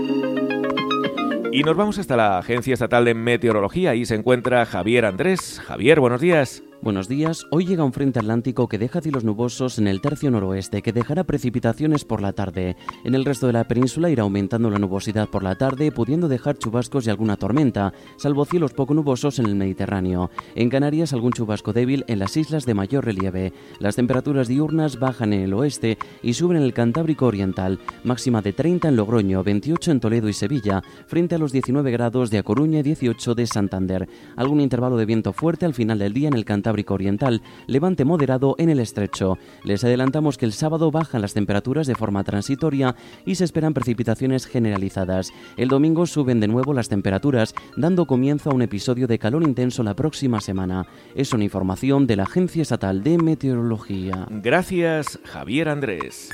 Y nos vamos hasta la Agencia Estatal de Meteorología. Ahí se encuentra Javier Andrés. Javier, buenos días. Buenos días. Hoy llega un frente atlántico que deja cielos nubosos en el tercio noroeste, que dejará precipitaciones por la tarde. En el resto de la península irá aumentando la nubosidad por la tarde, pudiendo dejar chubascos y alguna tormenta, salvo cielos poco nubosos en el Mediterráneo. En Canarias, algún chubasco débil en las islas de mayor relieve. Las temperaturas diurnas bajan en el oeste y suben en el Cantábrico Oriental, máxima de 30 en Logroño, 28 en Toledo y Sevilla, frente a los 19 grados de A Coruña y 18 de Santander. Algún intervalo de viento fuerte al final del día en el Cantábrico Oriental, levante moderado en el estrecho. Les adelantamos que el sábado bajan las temperaturas de forma transitoria y se esperan precipitaciones generalizadas. El domingo suben de nuevo las temperaturas, dando comienzo a un episodio de calor intenso la próxima semana. Es una información de la Agencia Estatal de Meteorología. Gracias, Javier Andrés.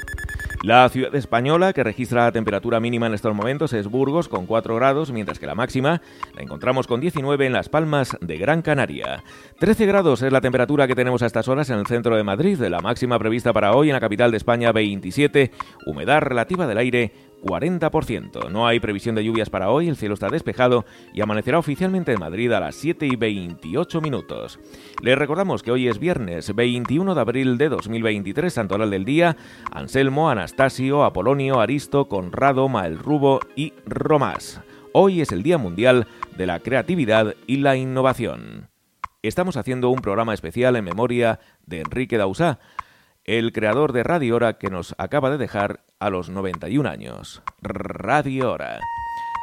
La ciudad española que registra la temperatura mínima en estos momentos es Burgos con 4 grados, mientras que la máxima la encontramos con 19 en Las Palmas de Gran Canaria. 13 grados es la temperatura que tenemos a estas horas en el centro de Madrid, la máxima prevista para hoy en la capital de España 27, humedad relativa del aire 40%. No hay previsión de lluvias para hoy, el cielo está despejado y amanecerá oficialmente en Madrid a las 7 y 28 minutos. Les recordamos que hoy es viernes 21 de abril de 2023, santoral del día, Anselmo, Anastasio, Apolonio, Aristo, Conrado, Maelrubo y Romás. Hoy es el Día Mundial de la Creatividad y la Innovación. Estamos haciendo un programa especial en memoria de Enrique Dausá, el creador de Radio Hora que nos acaba de dejar a los 91 años. Radio Hora.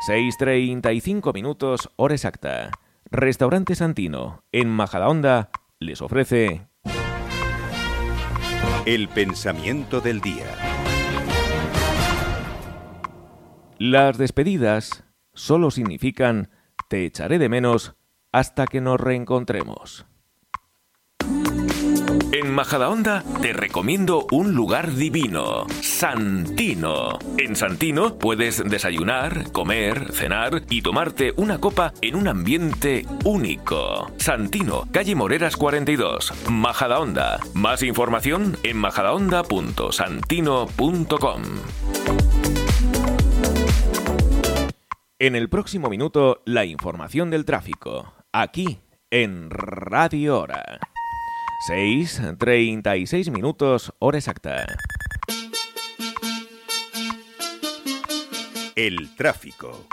6.35 minutos, hora exacta. Restaurante Santino, en Majadahonda, les ofrece... El pensamiento del día. Las despedidas solo significan te echaré de menos hasta que nos reencontremos. En Majadahonda te recomiendo un lugar divino, Santino. En Santino puedes desayunar, comer, cenar y tomarte una copa en un ambiente único. Santino, calle Moreras 42, Majadahonda. Más información en majadahonda.santino.com. En el próximo minuto, la información del tráfico, aquí en Radio Hora. 6.36 minutos, hora exacta. El tráfico.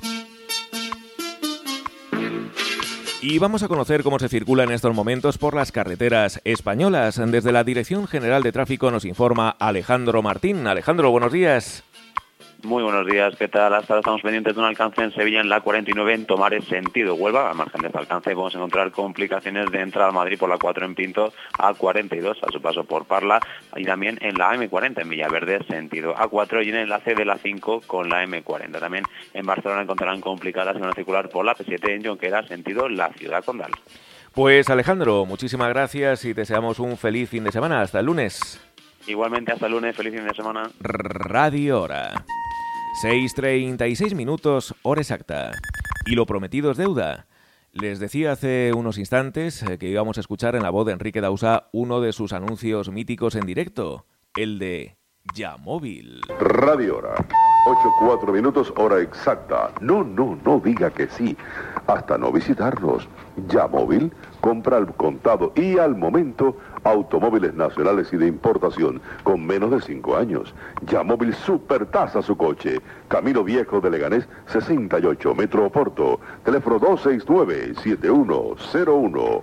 Y vamos a conocer cómo se circula en estos momentos por las carreteras españolas. Desde la Dirección General de Tráfico nos informa Alejandro Martín. Alejandro, buenos días. Muy buenos días, ¿qué tal? Hasta ahora estamos pendientes de un alcance en Sevilla en la 49 en tomar el sentido Huelva. Al margen de ese alcance podemos encontrar complicaciones de entrada a Madrid por la 4 en Pinto a 42 a su paso por Parla y también en la M40 en Villaverde sentido A4 y en el enlace de la 5 con la M40. También en Barcelona encontrarán complicadas en una circular por la P7 en Jonquera sentido la ciudad condal. Pues Alejandro, muchísimas gracias y deseamos un feliz fin de semana. Hasta el lunes. Igualmente hasta el lunes, feliz fin de semana. Radio Hora. 6.36 minutos, hora exacta. Y lo prometido es deuda. Les decía hace unos instantes eh, que íbamos a escuchar en la voz de Enrique Dausa uno de sus anuncios míticos en directo, el de Ya Móvil. Radio Hora. 8, minutos, hora exacta. No, no, no diga que sí. Hasta no visitarnos. Ya móvil, compra al contado y al momento automóviles nacionales y de importación con menos de 5 años. Ya móvil supertasa su coche. Camino Viejo de Leganés 68, Metro Oporto. Teléfono 269-7101.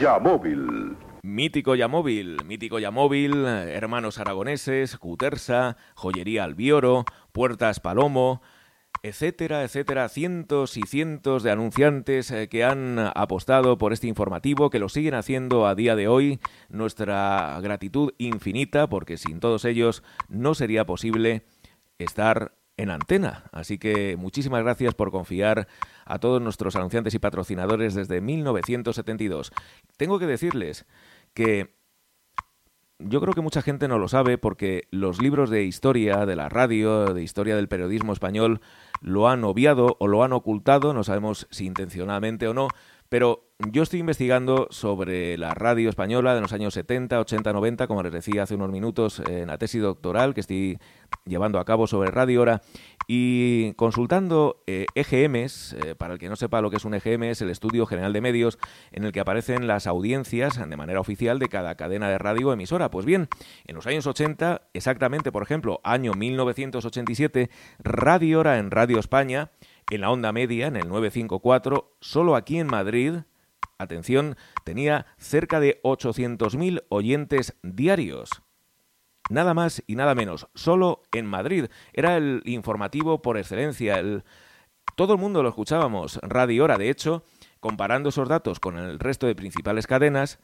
Ya móvil. Mítico Yamóvil, Mítico Yamóvil, Hermanos Aragoneses, Cutersa, Joyería Albioro, Puertas Palomo, etcétera, etcétera, cientos y cientos de anunciantes eh, que han apostado por este informativo, que lo siguen haciendo a día de hoy. Nuestra gratitud infinita, porque sin todos ellos no sería posible estar en antena. Así que muchísimas gracias por confiar a todos nuestros anunciantes y patrocinadores desde 1972. Tengo que decirles que yo creo que mucha gente no lo sabe porque los libros de historia de la radio, de historia del periodismo español, lo han obviado o lo han ocultado, no sabemos si intencionalmente o no, Pero yo estoy investigando sobre la radio española de los años 70, 80, 90, como les decía hace unos minutos en la tesis doctoral que estoy llevando a cabo sobre Radio Hora y consultando eh, EGMs, eh, para el que no sepa lo que es un EGM, es el Estudio General de Medios en el que aparecen las audiencias de manera oficial de cada cadena de radio emisora. Pues bien, en los años 80, exactamente, por ejemplo, año 1987, Radio Hora en Radio España, en la onda media, en el 954, solo aquí en Madrid, atención, tenía cerca de 800.000 oyentes diarios. Nada más y nada menos, solo en Madrid. Era el informativo por excelencia, el... todo el mundo lo escuchábamos, Radio Hora, de hecho, comparando esos datos con el resto de principales cadenas,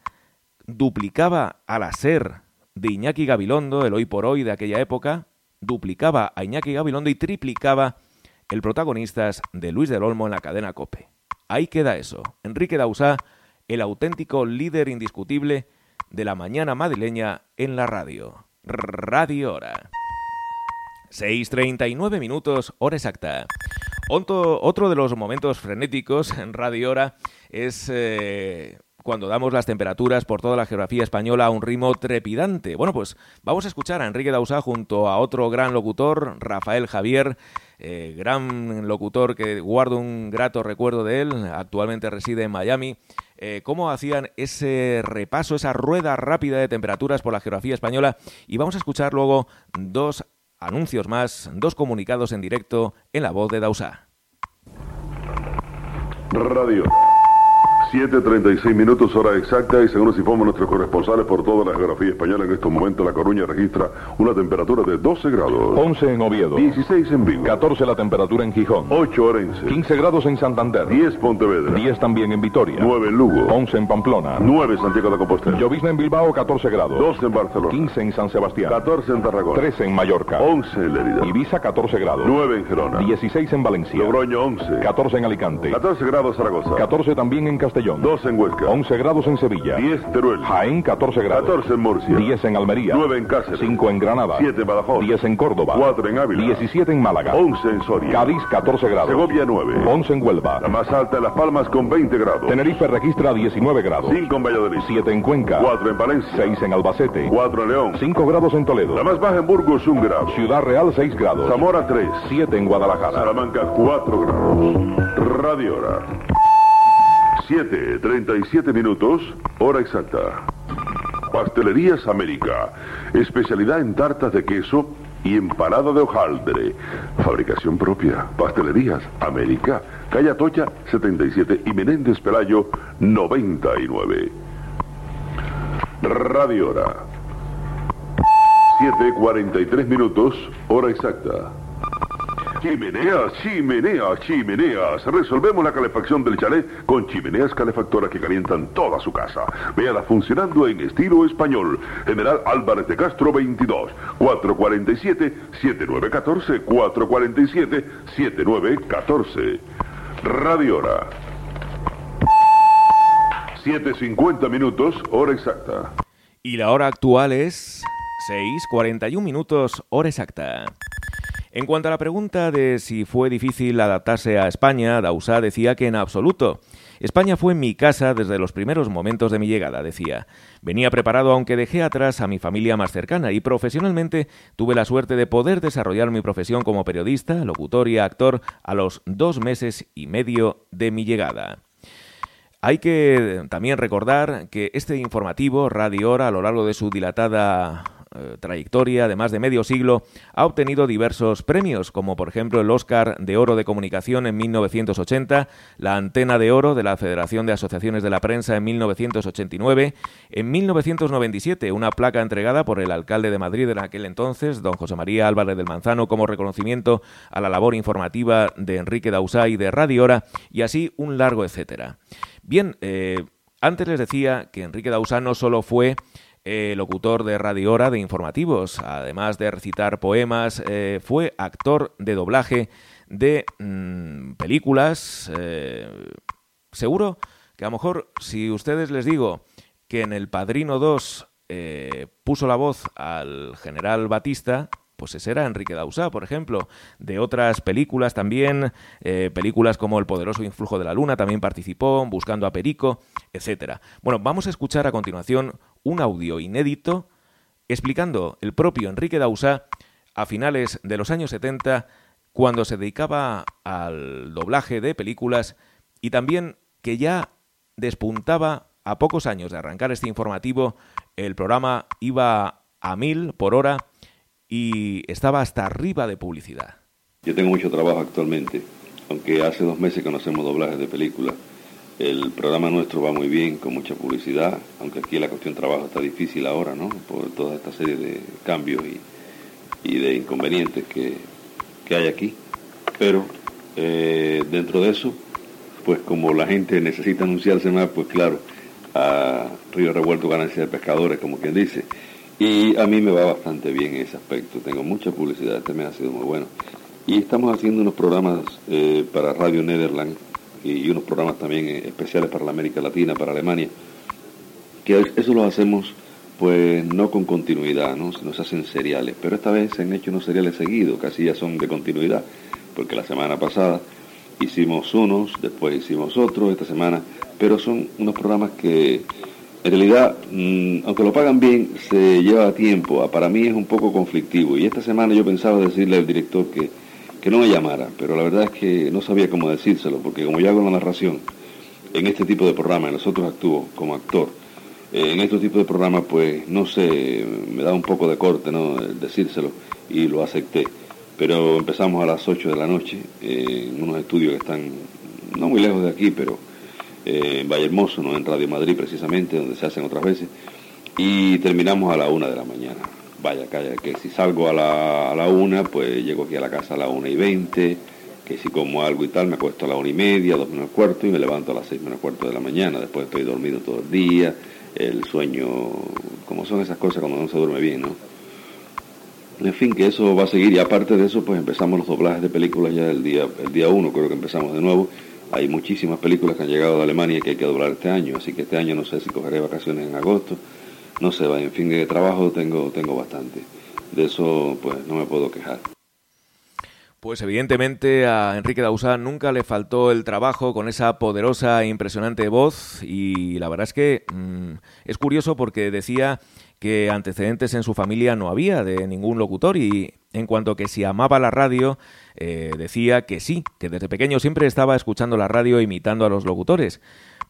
duplicaba a la SER de Iñaki Gabilondo, el hoy por hoy de aquella época, duplicaba a Iñaki Gabilondo y triplicaba el protagonistas de Luis del Olmo en la cadena Cope. Ahí queda eso. Enrique Dausá, el auténtico líder indiscutible de la mañana madrileña en la radio. Radio Hora. 6.39 minutos, hora exacta. Otro, de los momentos frenéticos en Radio Hora es eh, cuando damos las temperaturas por toda la geografía española a un ritmo trepidante. Bueno, pues vamos a escuchar a Enrique Dausá junto a otro gran locutor, Rafael Javier, eh, gran locutor que guardo un grato recuerdo de él, actualmente reside en Miami. Eh, cómo hacían ese repaso, esa rueda rápida de temperaturas por la geografía española. Y vamos a escuchar luego dos anuncios más, dos comunicados en directo en la voz de Dausá. Radio. 7.36 minutos, hora exacta, y según nos informan nuestros corresponsales por toda la geografía española, en estos momentos La Coruña registra una temperatura de 12 grados. 11 en Oviedo. 16 en Vigo. 14 la temperatura en Gijón. 8 Orense. 15 grados en Santander. 10 Pontevedra. 10 también en Vitoria. 9 en Lugo. 11 en Pamplona. 9 Santiago de Compostela. Llovizna en Bilbao, 14 grados. 12 en Barcelona. 15 en San Sebastián. 14 en Tarragona. 13 en Mallorca. 11 en Lerida. Ibiza, 14 grados. 9 en Gerona. 16 en Valencia. Logroño, 11. 14 en Alicante. 14 grados Zaragoza. 14 también en Castellón. 12 en Huesca. 11 grados en Sevilla. 10 Teruel. Jaén, 14 grados. 14 en Murcia. 10 en Almería. 9 en Cáceres. 5 en Granada. 7 en Badajoz. 10 en Córdoba. 4 en Ávila. 17 en Málaga. 11 en Soria. Cádiz, 14 grados. Segovia, 9. 11 en Huelva. La más alta en Las Palmas con 20 grados. Tenerife registra 19 grados. 5 en Valladolid. 7 en Cuenca. 4 en Valencia. 6 en Albacete. 4 en León. 5 grados en Toledo. La más baja en Burgos, 1 grado. Ciudad Real, 6 grados. Zamora, 3. 7 en Guadalajara. Salamanca, 4 grados. Radio Hora. 7, 37 minutos, hora exacta. Pastelerías América, especialidad en tartas de queso y empanada de hojaldre. Fabricación propia, Pastelerías América, calle Atocha 77 y Menéndez Pelayo 99. Radio Hora. 7.43 minutos, hora exacta. Chimeneas, chimeneas, chimeneas. Resolvemos la calefacción del chalet con chimeneas calefactoras que calientan toda su casa. Véala funcionando en estilo español. General Álvarez de Castro 22, 447-7914, 447-7914. Radio Hora. 7.50 minutos, hora exacta. Y la hora actual es 6.41 minutos, hora exacta. En cuanto a la pregunta de si fue difícil adaptarse a España, Dausá decía que en absoluto. España fue mi casa desde los primeros momentos de mi llegada, decía. Venía preparado aunque dejé atrás a mi familia más cercana y profesionalmente tuve la suerte de poder desarrollar mi profesión como periodista, locutor y actor a los dos meses y medio de mi llegada. Hay que también recordar que este informativo, Radio Hora, a lo largo de su dilatada eh, trayectoria de más de medio siglo, ha obtenido diversos premios, como por ejemplo el Oscar de Oro de Comunicación en 1980, la Antena de Oro de la Federación de Asociaciones de la Prensa en 1989, en 1997 una placa entregada por el alcalde de Madrid en aquel entonces, don José María Álvarez del Manzano, como reconocimiento a la labor informativa de Enrique Dausá y de Radio Hora, y así un largo etcétera. Bien, eh, antes les decía que Enrique Dausá no solo fue eh, locutor de Radio Hora de informativos, además de recitar poemas, eh, fue actor de doblaje de mm, películas. Eh, seguro que a lo mejor si ustedes les digo que en El Padrino 2 puso la voz al general Batista, pues ese era Enrique Dausá, por ejemplo. De otras películas también, eh, películas como El poderoso influjo de la luna, también participó, Buscando a Perico, etcétera. Bueno, vamos a escuchar a continuación un audio inédito explicando el propio Enrique Dausá a finales de los años 70 cuando se dedicaba al doblaje de películas y también que ya despuntaba a pocos años de arrancar este informativo, el programa iba a mil por hora y estaba hasta arriba de publicidad. Yo tengo mucho trabajo actualmente, aunque hace dos meses que no hacemos doblajes de películas. El programa nuestro va muy bien, con mucha publicidad, aunque aquí la cuestión trabajo está difícil ahora, ¿no? Por toda esta serie de cambios y, y de inconvenientes que, que hay aquí. Pero eh, dentro de eso, pues como la gente necesita anunciarse más, pues claro, a Río Revuelto ganancia de pescadores, como quien dice. Y a mí me va bastante bien en ese aspecto. Tengo mucha publicidad, este mes ha sido muy bueno. Y estamos haciendo unos programas eh, para Radio Nederland y unos programas también eh, especiales para la América Latina, para Alemania, que eso lo hacemos pues no con continuidad, ¿no? se hacen seriales, pero esta vez se han hecho unos seriales seguidos, casi ya son de continuidad, porque la semana pasada hicimos unos, después hicimos otros, esta semana, pero son unos programas que en realidad, mm, aunque lo pagan bien, se lleva tiempo, para mí es un poco conflictivo, y esta semana yo pensaba decirle al director que, que no me llamara, pero la verdad es que no sabía cómo decírselo, porque como yo hago la narración en este tipo de programa, en los otros actúo como actor, eh, en este tipo de programas, pues no sé, me da un poco de corte, ¿no? Decírselo y lo acepté. Pero empezamos a las 8 de la noche eh, en unos estudios que están no muy lejos de aquí, pero eh, en Valle Hermoso, ¿no? en Radio Madrid precisamente, donde se hacen otras veces, y terminamos a la 1 de la mañana. Vaya, calla, que si salgo a la, a la 1, pues llego aquí a la casa a la 1 y 20, que si como algo y tal, me acuesto a la 1 y media, 2 menos cuarto, y me levanto a las 6 menos cuarto de la mañana, después estoy dormido todo el día el sueño, como son esas cosas cuando no se duerme bien, ¿no? En fin, que eso va a seguir y aparte de eso, pues empezamos los doblajes de películas ya el día el día uno, creo que empezamos de nuevo. Hay muchísimas películas que han llegado de Alemania que hay que doblar este año, así que este año no sé si cogeré vacaciones en agosto, no sé, en fin, de trabajo tengo, tengo bastante. De eso, pues no me puedo quejar. Pues evidentemente a Enrique Dausá nunca le faltó el trabajo con esa poderosa e impresionante voz y la verdad es que mm, es curioso porque decía que antecedentes en su familia no había de ningún locutor y en cuanto que si amaba la radio, eh, decía que sí, que desde pequeño siempre estaba escuchando la radio imitando a los locutores.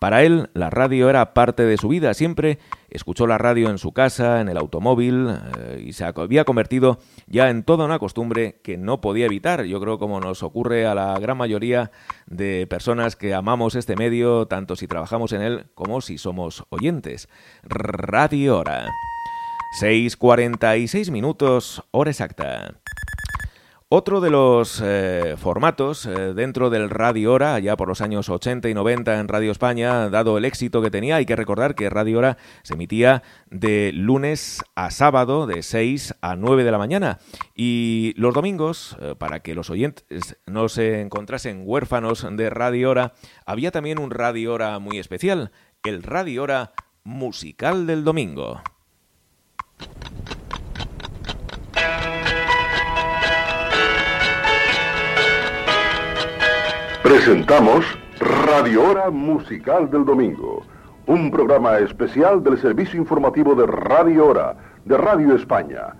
Para él, la radio era parte de su vida. Siempre escuchó la radio en su casa, en el automóvil, eh, y se había convertido ya en toda una costumbre que no podía evitar. Yo creo como nos ocurre a la gran mayoría de personas que amamos este medio, tanto si trabajamos en él como si somos oyentes. Radio Hora. 6.46 minutos, hora exacta. Otro de los eh, formatos eh, dentro del Radio Hora, allá por los años 80 y 90 en Radio España, dado el éxito que tenía, hay que recordar que Radio Hora se emitía de lunes a sábado, de 6 a 9 de la mañana. Y los domingos, eh, para que los oyentes no se encontrasen huérfanos de Radio Hora, había también un Radio Hora muy especial, el Radio Hora musical del domingo. Presentamos Radio Hora Musical del Domingo, un programa especial del servicio informativo de Radio Hora, de Radio España,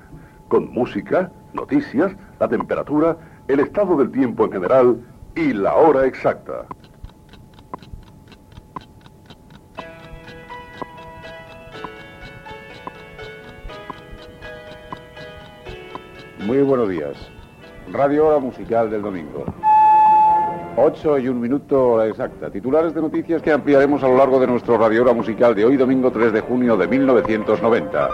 con música, noticias, la temperatura, el estado del tiempo en general y la hora exacta. Muy buenos días. Radio Hora Musical del Domingo. 8 y un minuto hora exacta. Titulares de noticias que ampliaremos a lo largo de nuestro Radio Hora Musical de hoy, domingo 3 de junio de 1990.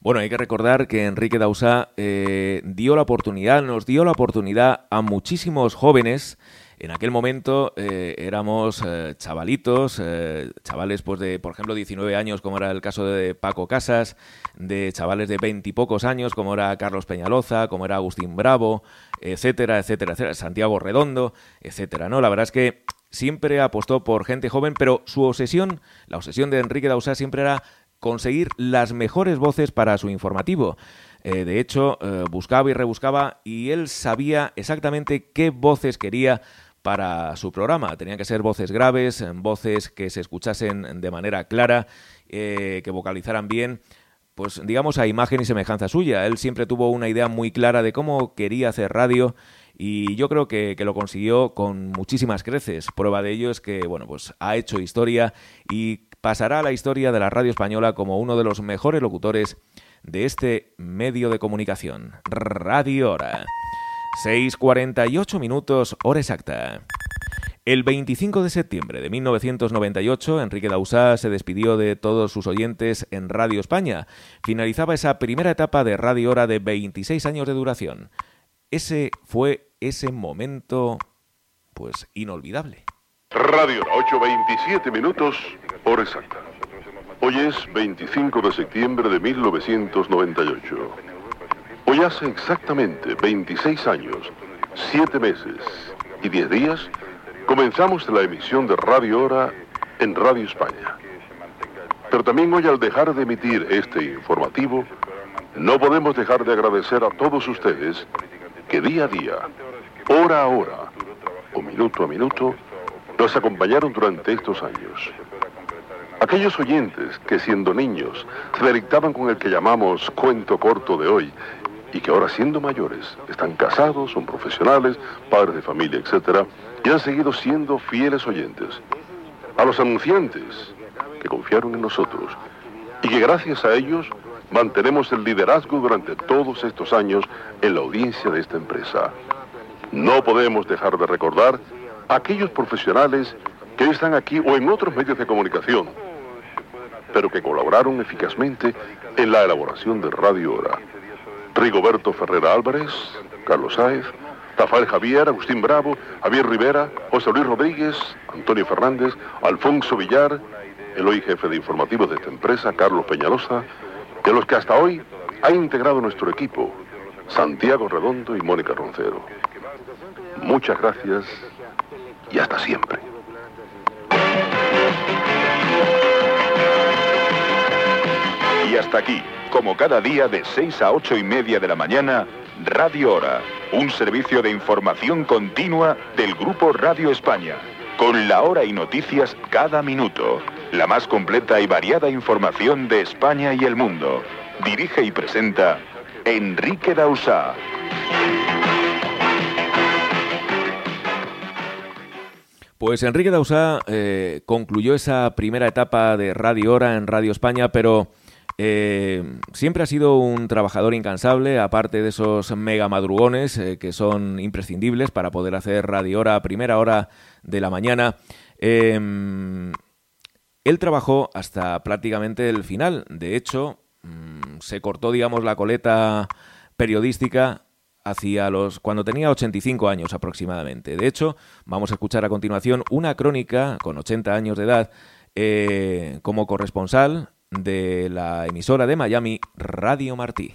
Bueno, hay que recordar que Enrique Dausá eh, dio la oportunidad, nos dio la oportunidad a muchísimos jóvenes en aquel momento eh, éramos eh, chavalitos, eh, chavales pues de, por ejemplo, 19 años, como era el caso de Paco Casas, de chavales de 20 y pocos años, como era Carlos Peñaloza, como era Agustín Bravo, etcétera, etcétera, etcétera, Santiago Redondo, etcétera, ¿no? La verdad es que siempre apostó por gente joven, pero su obsesión, la obsesión de Enrique Dausá siempre era conseguir las mejores voces para su informativo. De hecho, buscaba y rebuscaba y él sabía exactamente qué voces quería para su programa. Tenían que ser voces graves, voces que se escuchasen de manera clara, que vocalizaran bien pues digamos a imagen y semejanza suya. Él siempre tuvo una idea muy clara de cómo quería hacer radio y yo creo que, que, lo consiguió con muchísimas creces. Prueba de ello es que, bueno, pues ha hecho historia y pasará a la historia de la radio española como uno de los mejores locutores de este medio de comunicación. Radio Hora. 6.48 minutos, hora exacta. El 25 de septiembre de 1998, Enrique Dausá se despidió de todos sus oyentes en Radio España. Finalizaba esa primera etapa de Radio Hora de 26 años de duración. Ese fue ese momento, pues, inolvidable. Radio Hora, 8.27 minutos, hora exacta. Hoy es 25 de septiembre de 1998. Hoy hace exactamente 26 años, 7 meses y 10 días Comenzamos la emisión de Radio Hora en Radio España. Pero también hoy al dejar de emitir este informativo, no podemos dejar de agradecer a todos ustedes que día a día, hora a hora o minuto a minuto, nos acompañaron durante estos años. Aquellos oyentes que siendo niños se delictaban con el que llamamos cuento corto de hoy y que ahora siendo mayores están casados, son profesionales, padres de familia, etc., y han seguido siendo fieles oyentes. A los anunciantes que confiaron en nosotros y que gracias a ellos mantenemos el liderazgo durante todos estos años en la audiencia de esta empresa. No podemos dejar de recordar a aquellos profesionales que están aquí o en otros medios de comunicación, pero que colaboraron eficazmente en la elaboración de Radio Hora. Rigoberto Ferrera Álvarez, Carlos Sáez, Rafael Javier, Agustín Bravo, Javier Rivera, José Luis Rodríguez, Antonio Fernández, Alfonso Villar, el hoy jefe de informativos de esta empresa, Carlos Peñalosa, de los que hasta hoy ha integrado nuestro equipo, Santiago Redondo y Mónica Roncero. Muchas gracias y hasta siempre. Y hasta aquí como cada día de 6 a 8 y media de la mañana, Radio Hora, un servicio de información continua del Grupo Radio España, con la hora y noticias cada minuto, la más completa y variada información de España y el mundo. Dirige y presenta Enrique Dausá. Pues Enrique Dausá eh, concluyó esa primera etapa de Radio Hora en Radio España, pero eh, siempre ha sido un trabajador incansable, aparte de esos mega madrugones eh, que son imprescindibles para poder hacer radio hora a primera hora de la mañana. Em, él trabajó hasta prácticamente el final. De hecho, mm, se cortó, digamos, la coleta periodística hacia los cuando tenía 85 años aproximadamente. De hecho, vamos a escuchar a continuación una crónica con 80 años de edad eh, como corresponsal de la emisora de Miami, Radio Martí.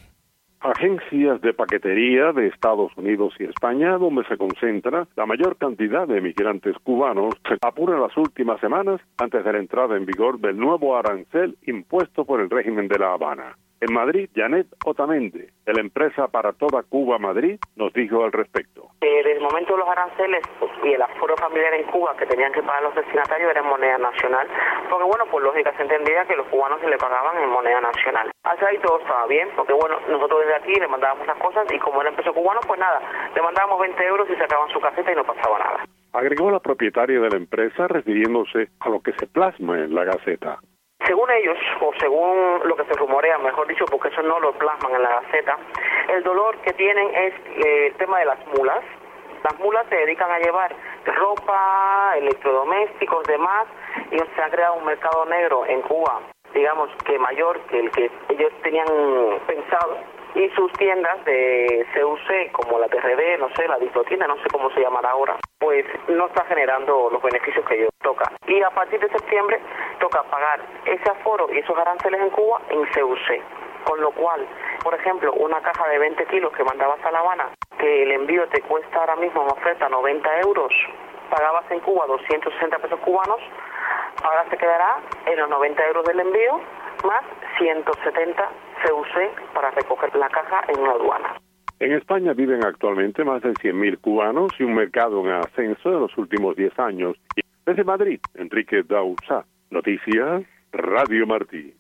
Agencias de paquetería de Estados Unidos y España, donde se concentra la mayor cantidad de emigrantes cubanos, se apuran las últimas semanas antes de la entrada en vigor del nuevo arancel impuesto por el régimen de La Habana. En Madrid, Janet Otamendi, de la empresa para toda Cuba Madrid, nos dijo al respecto. desde el momento de los aranceles y el aforo familiar en Cuba que tenían que pagar los destinatarios era en moneda nacional, porque bueno, por lógica se entendía que los cubanos se le pagaban en moneda nacional. Hasta ahí todo estaba bien, porque bueno, nosotros desde aquí le mandábamos las cosas y como era empezó cubano, pues nada, le mandábamos 20 euros y sacaban su caseta y no pasaba nada. Agregó la propietaria de la empresa refiriéndose a lo que se plasma en la Gaceta. Según ellos, o según lo que se rumorea, mejor dicho, porque eso no lo plasman en la Gaceta, el dolor que tienen es eh, el tema de las mulas. Las mulas se dedican a llevar ropa, electrodomésticos, demás, y se ha creado un mercado negro en Cuba, digamos que mayor que el que ellos tenían pensado y sus tiendas de CUC como la TRD, no sé, la tienda, no sé cómo se llamará ahora, pues no está generando los beneficios que ellos toca. Y a partir de septiembre toca pagar ese aforo y esos aranceles en Cuba en CUC. Con lo cual, por ejemplo, una caja de 20 kilos que mandabas a La Habana, que el envío te cuesta ahora mismo en oferta 90 euros, pagabas en Cuba 260 pesos cubanos, ahora se quedará en los 90 euros del envío más 170 CUC para recoger la caja en una aduana. En España viven actualmente más de 100.000 cubanos y un mercado en ascenso en los últimos 10 años. Desde Madrid, Enrique Dausa. Noticias, Radio Martí.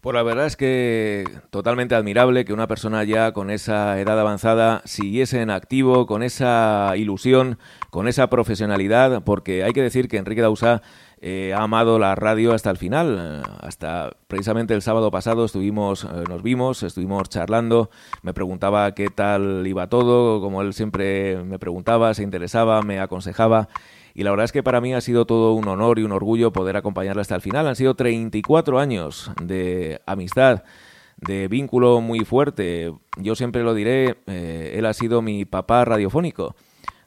Pues la verdad es que totalmente admirable que una persona ya con esa edad avanzada siguiese en activo, con esa ilusión, con esa profesionalidad, porque hay que decir que Enrique Dausa eh, ha amado la radio hasta el final. Hasta precisamente el sábado pasado estuvimos, eh, nos vimos, estuvimos charlando, me preguntaba qué tal iba todo, como él siempre me preguntaba, se interesaba, me aconsejaba. Y la verdad es que para mí ha sido todo un honor y un orgullo poder acompañarle hasta el final. Han sido 34 años de amistad, de vínculo muy fuerte. Yo siempre lo diré, eh, él ha sido mi papá radiofónico.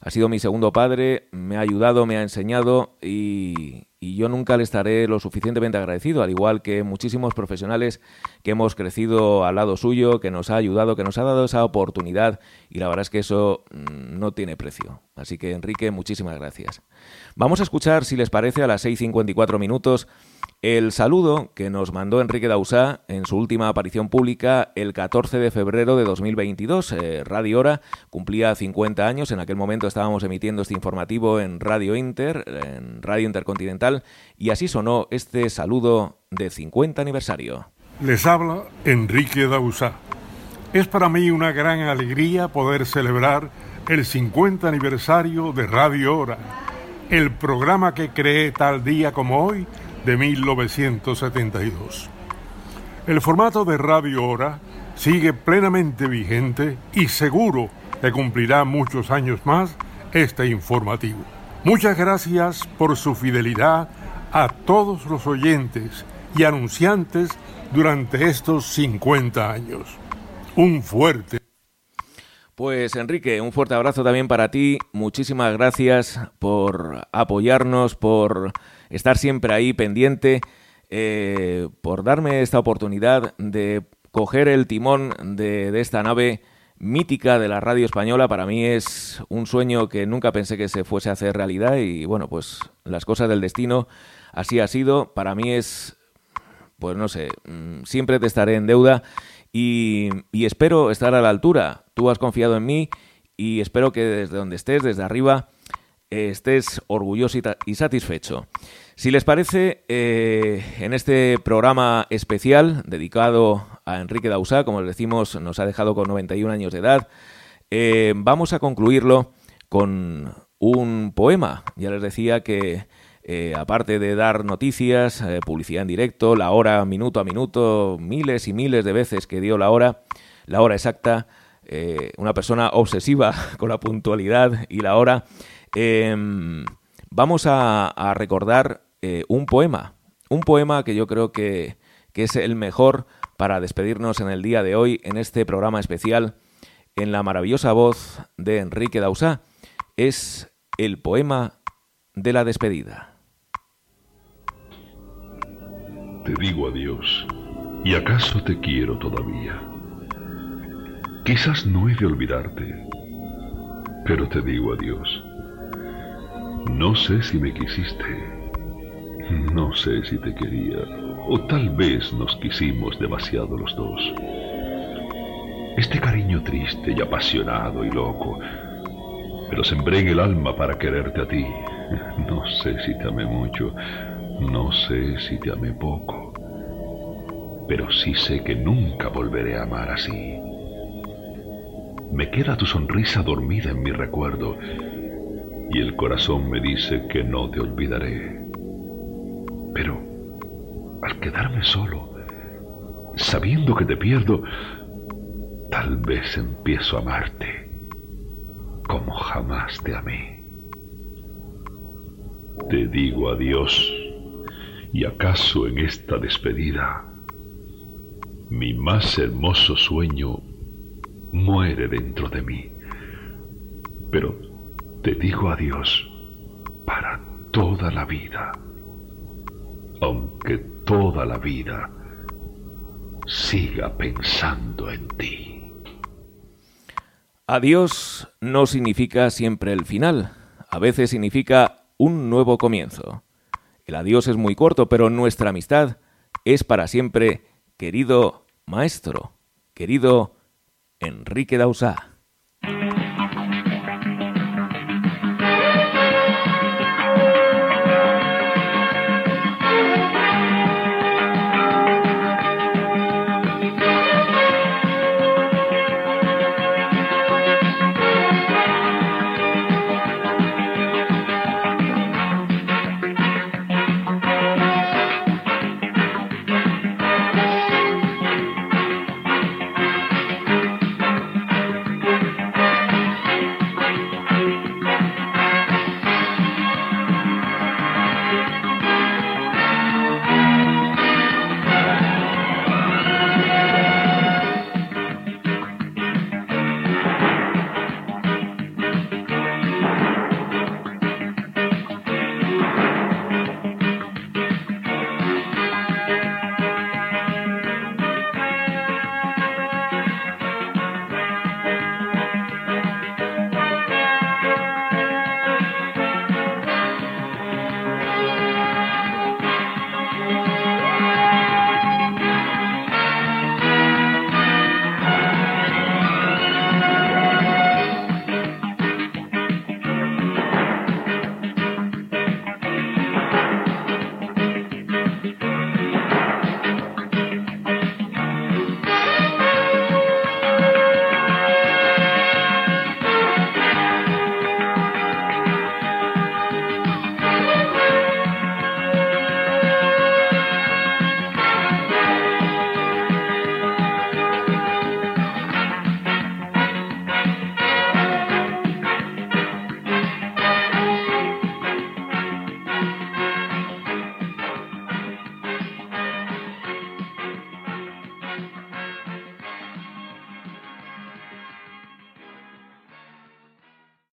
Ha sido mi segundo padre, me ha ayudado, me ha enseñado y, y yo nunca le estaré lo suficientemente agradecido, al igual que muchísimos profesionales que hemos crecido al lado suyo, que nos ha ayudado, que nos ha dado esa oportunidad y la verdad es que eso mm, no tiene precio. Así que Enrique, muchísimas gracias. Vamos a escuchar, si les parece, a las 6.54 minutos el saludo que nos mandó Enrique Dausá en su última aparición pública el 14 de febrero de 2022. Eh, Radio Hora cumplía 50 años, en aquel momento estábamos emitiendo este informativo en Radio Inter, en Radio Intercontinental, y así sonó este saludo de 50 aniversario. Les habla Enrique Dausá. Es para mí una gran alegría poder celebrar el 50 aniversario de Radio Hora, el programa que creé tal día como hoy de 1972. El formato de Radio Hora sigue plenamente vigente y seguro que cumplirá muchos años más este informativo. Muchas gracias por su fidelidad a todos los oyentes y anunciantes durante estos 50 años. Un fuerte. Pues Enrique, un fuerte abrazo también para ti. Muchísimas gracias por apoyarnos, por estar siempre ahí pendiente, eh, por darme esta oportunidad de coger el timón de, de esta nave mítica de la radio española. Para mí es un sueño que nunca pensé que se fuese a hacer realidad y bueno, pues las cosas del destino así ha sido. Para mí es, pues no sé, mm, siempre te estaré en deuda y, y espero estar a la altura. Tú has confiado en mí y espero que desde donde estés, desde arriba, estés orgulloso y satisfecho. Si les parece, eh, en este programa especial dedicado a Enrique Dausá, como les decimos, nos ha dejado con 91 años de edad, eh, vamos a concluirlo con un poema. Ya les decía que, eh, aparte de dar noticias, publicidad en directo, la hora minuto a minuto, miles y miles de veces que dio la hora, la hora exacta, una persona obsesiva (laughs) con la puntualidad y la hora, em, vamos a, recordar eh, un poema, un poema que yo creo que, que, es el mejor para despedirnos en el día de hoy en este programa especial en la maravillosa voz de Enrique Dausá. Es el poema de la despedida. Te digo adiós, y acaso te quiero todavía. Quizás no he de olvidarte, pero te digo adiós no sé si me quisiste. No sé si te quería. O tal vez nos quisimos demasiado los dos. Este cariño triste y apasionado y loco. Pero sembré en el alma para quererte a ti. No sé si te amé mucho. No sé si te amé poco. Pero sí sé que nunca volveré a amar así. Me queda tu sonrisa dormida en mi recuerdo y el corazón me dice que no te olvidaré. Pero al quedarme solo, sabiendo que te pierdo, tal vez empiezo a amarte como jamás te amé. Te digo adiós y acaso en esta despedida mi más hermoso sueño muere dentro de mí. Pero te digo adiós para toda la vida, aunque toda la vida siga pensando en ti. Adiós no significa siempre el final, a veces significa un nuevo comienzo. El adiós es muy corto, pero nuestra amistad es para siempre, querido maestro, querido Enrique Dausá.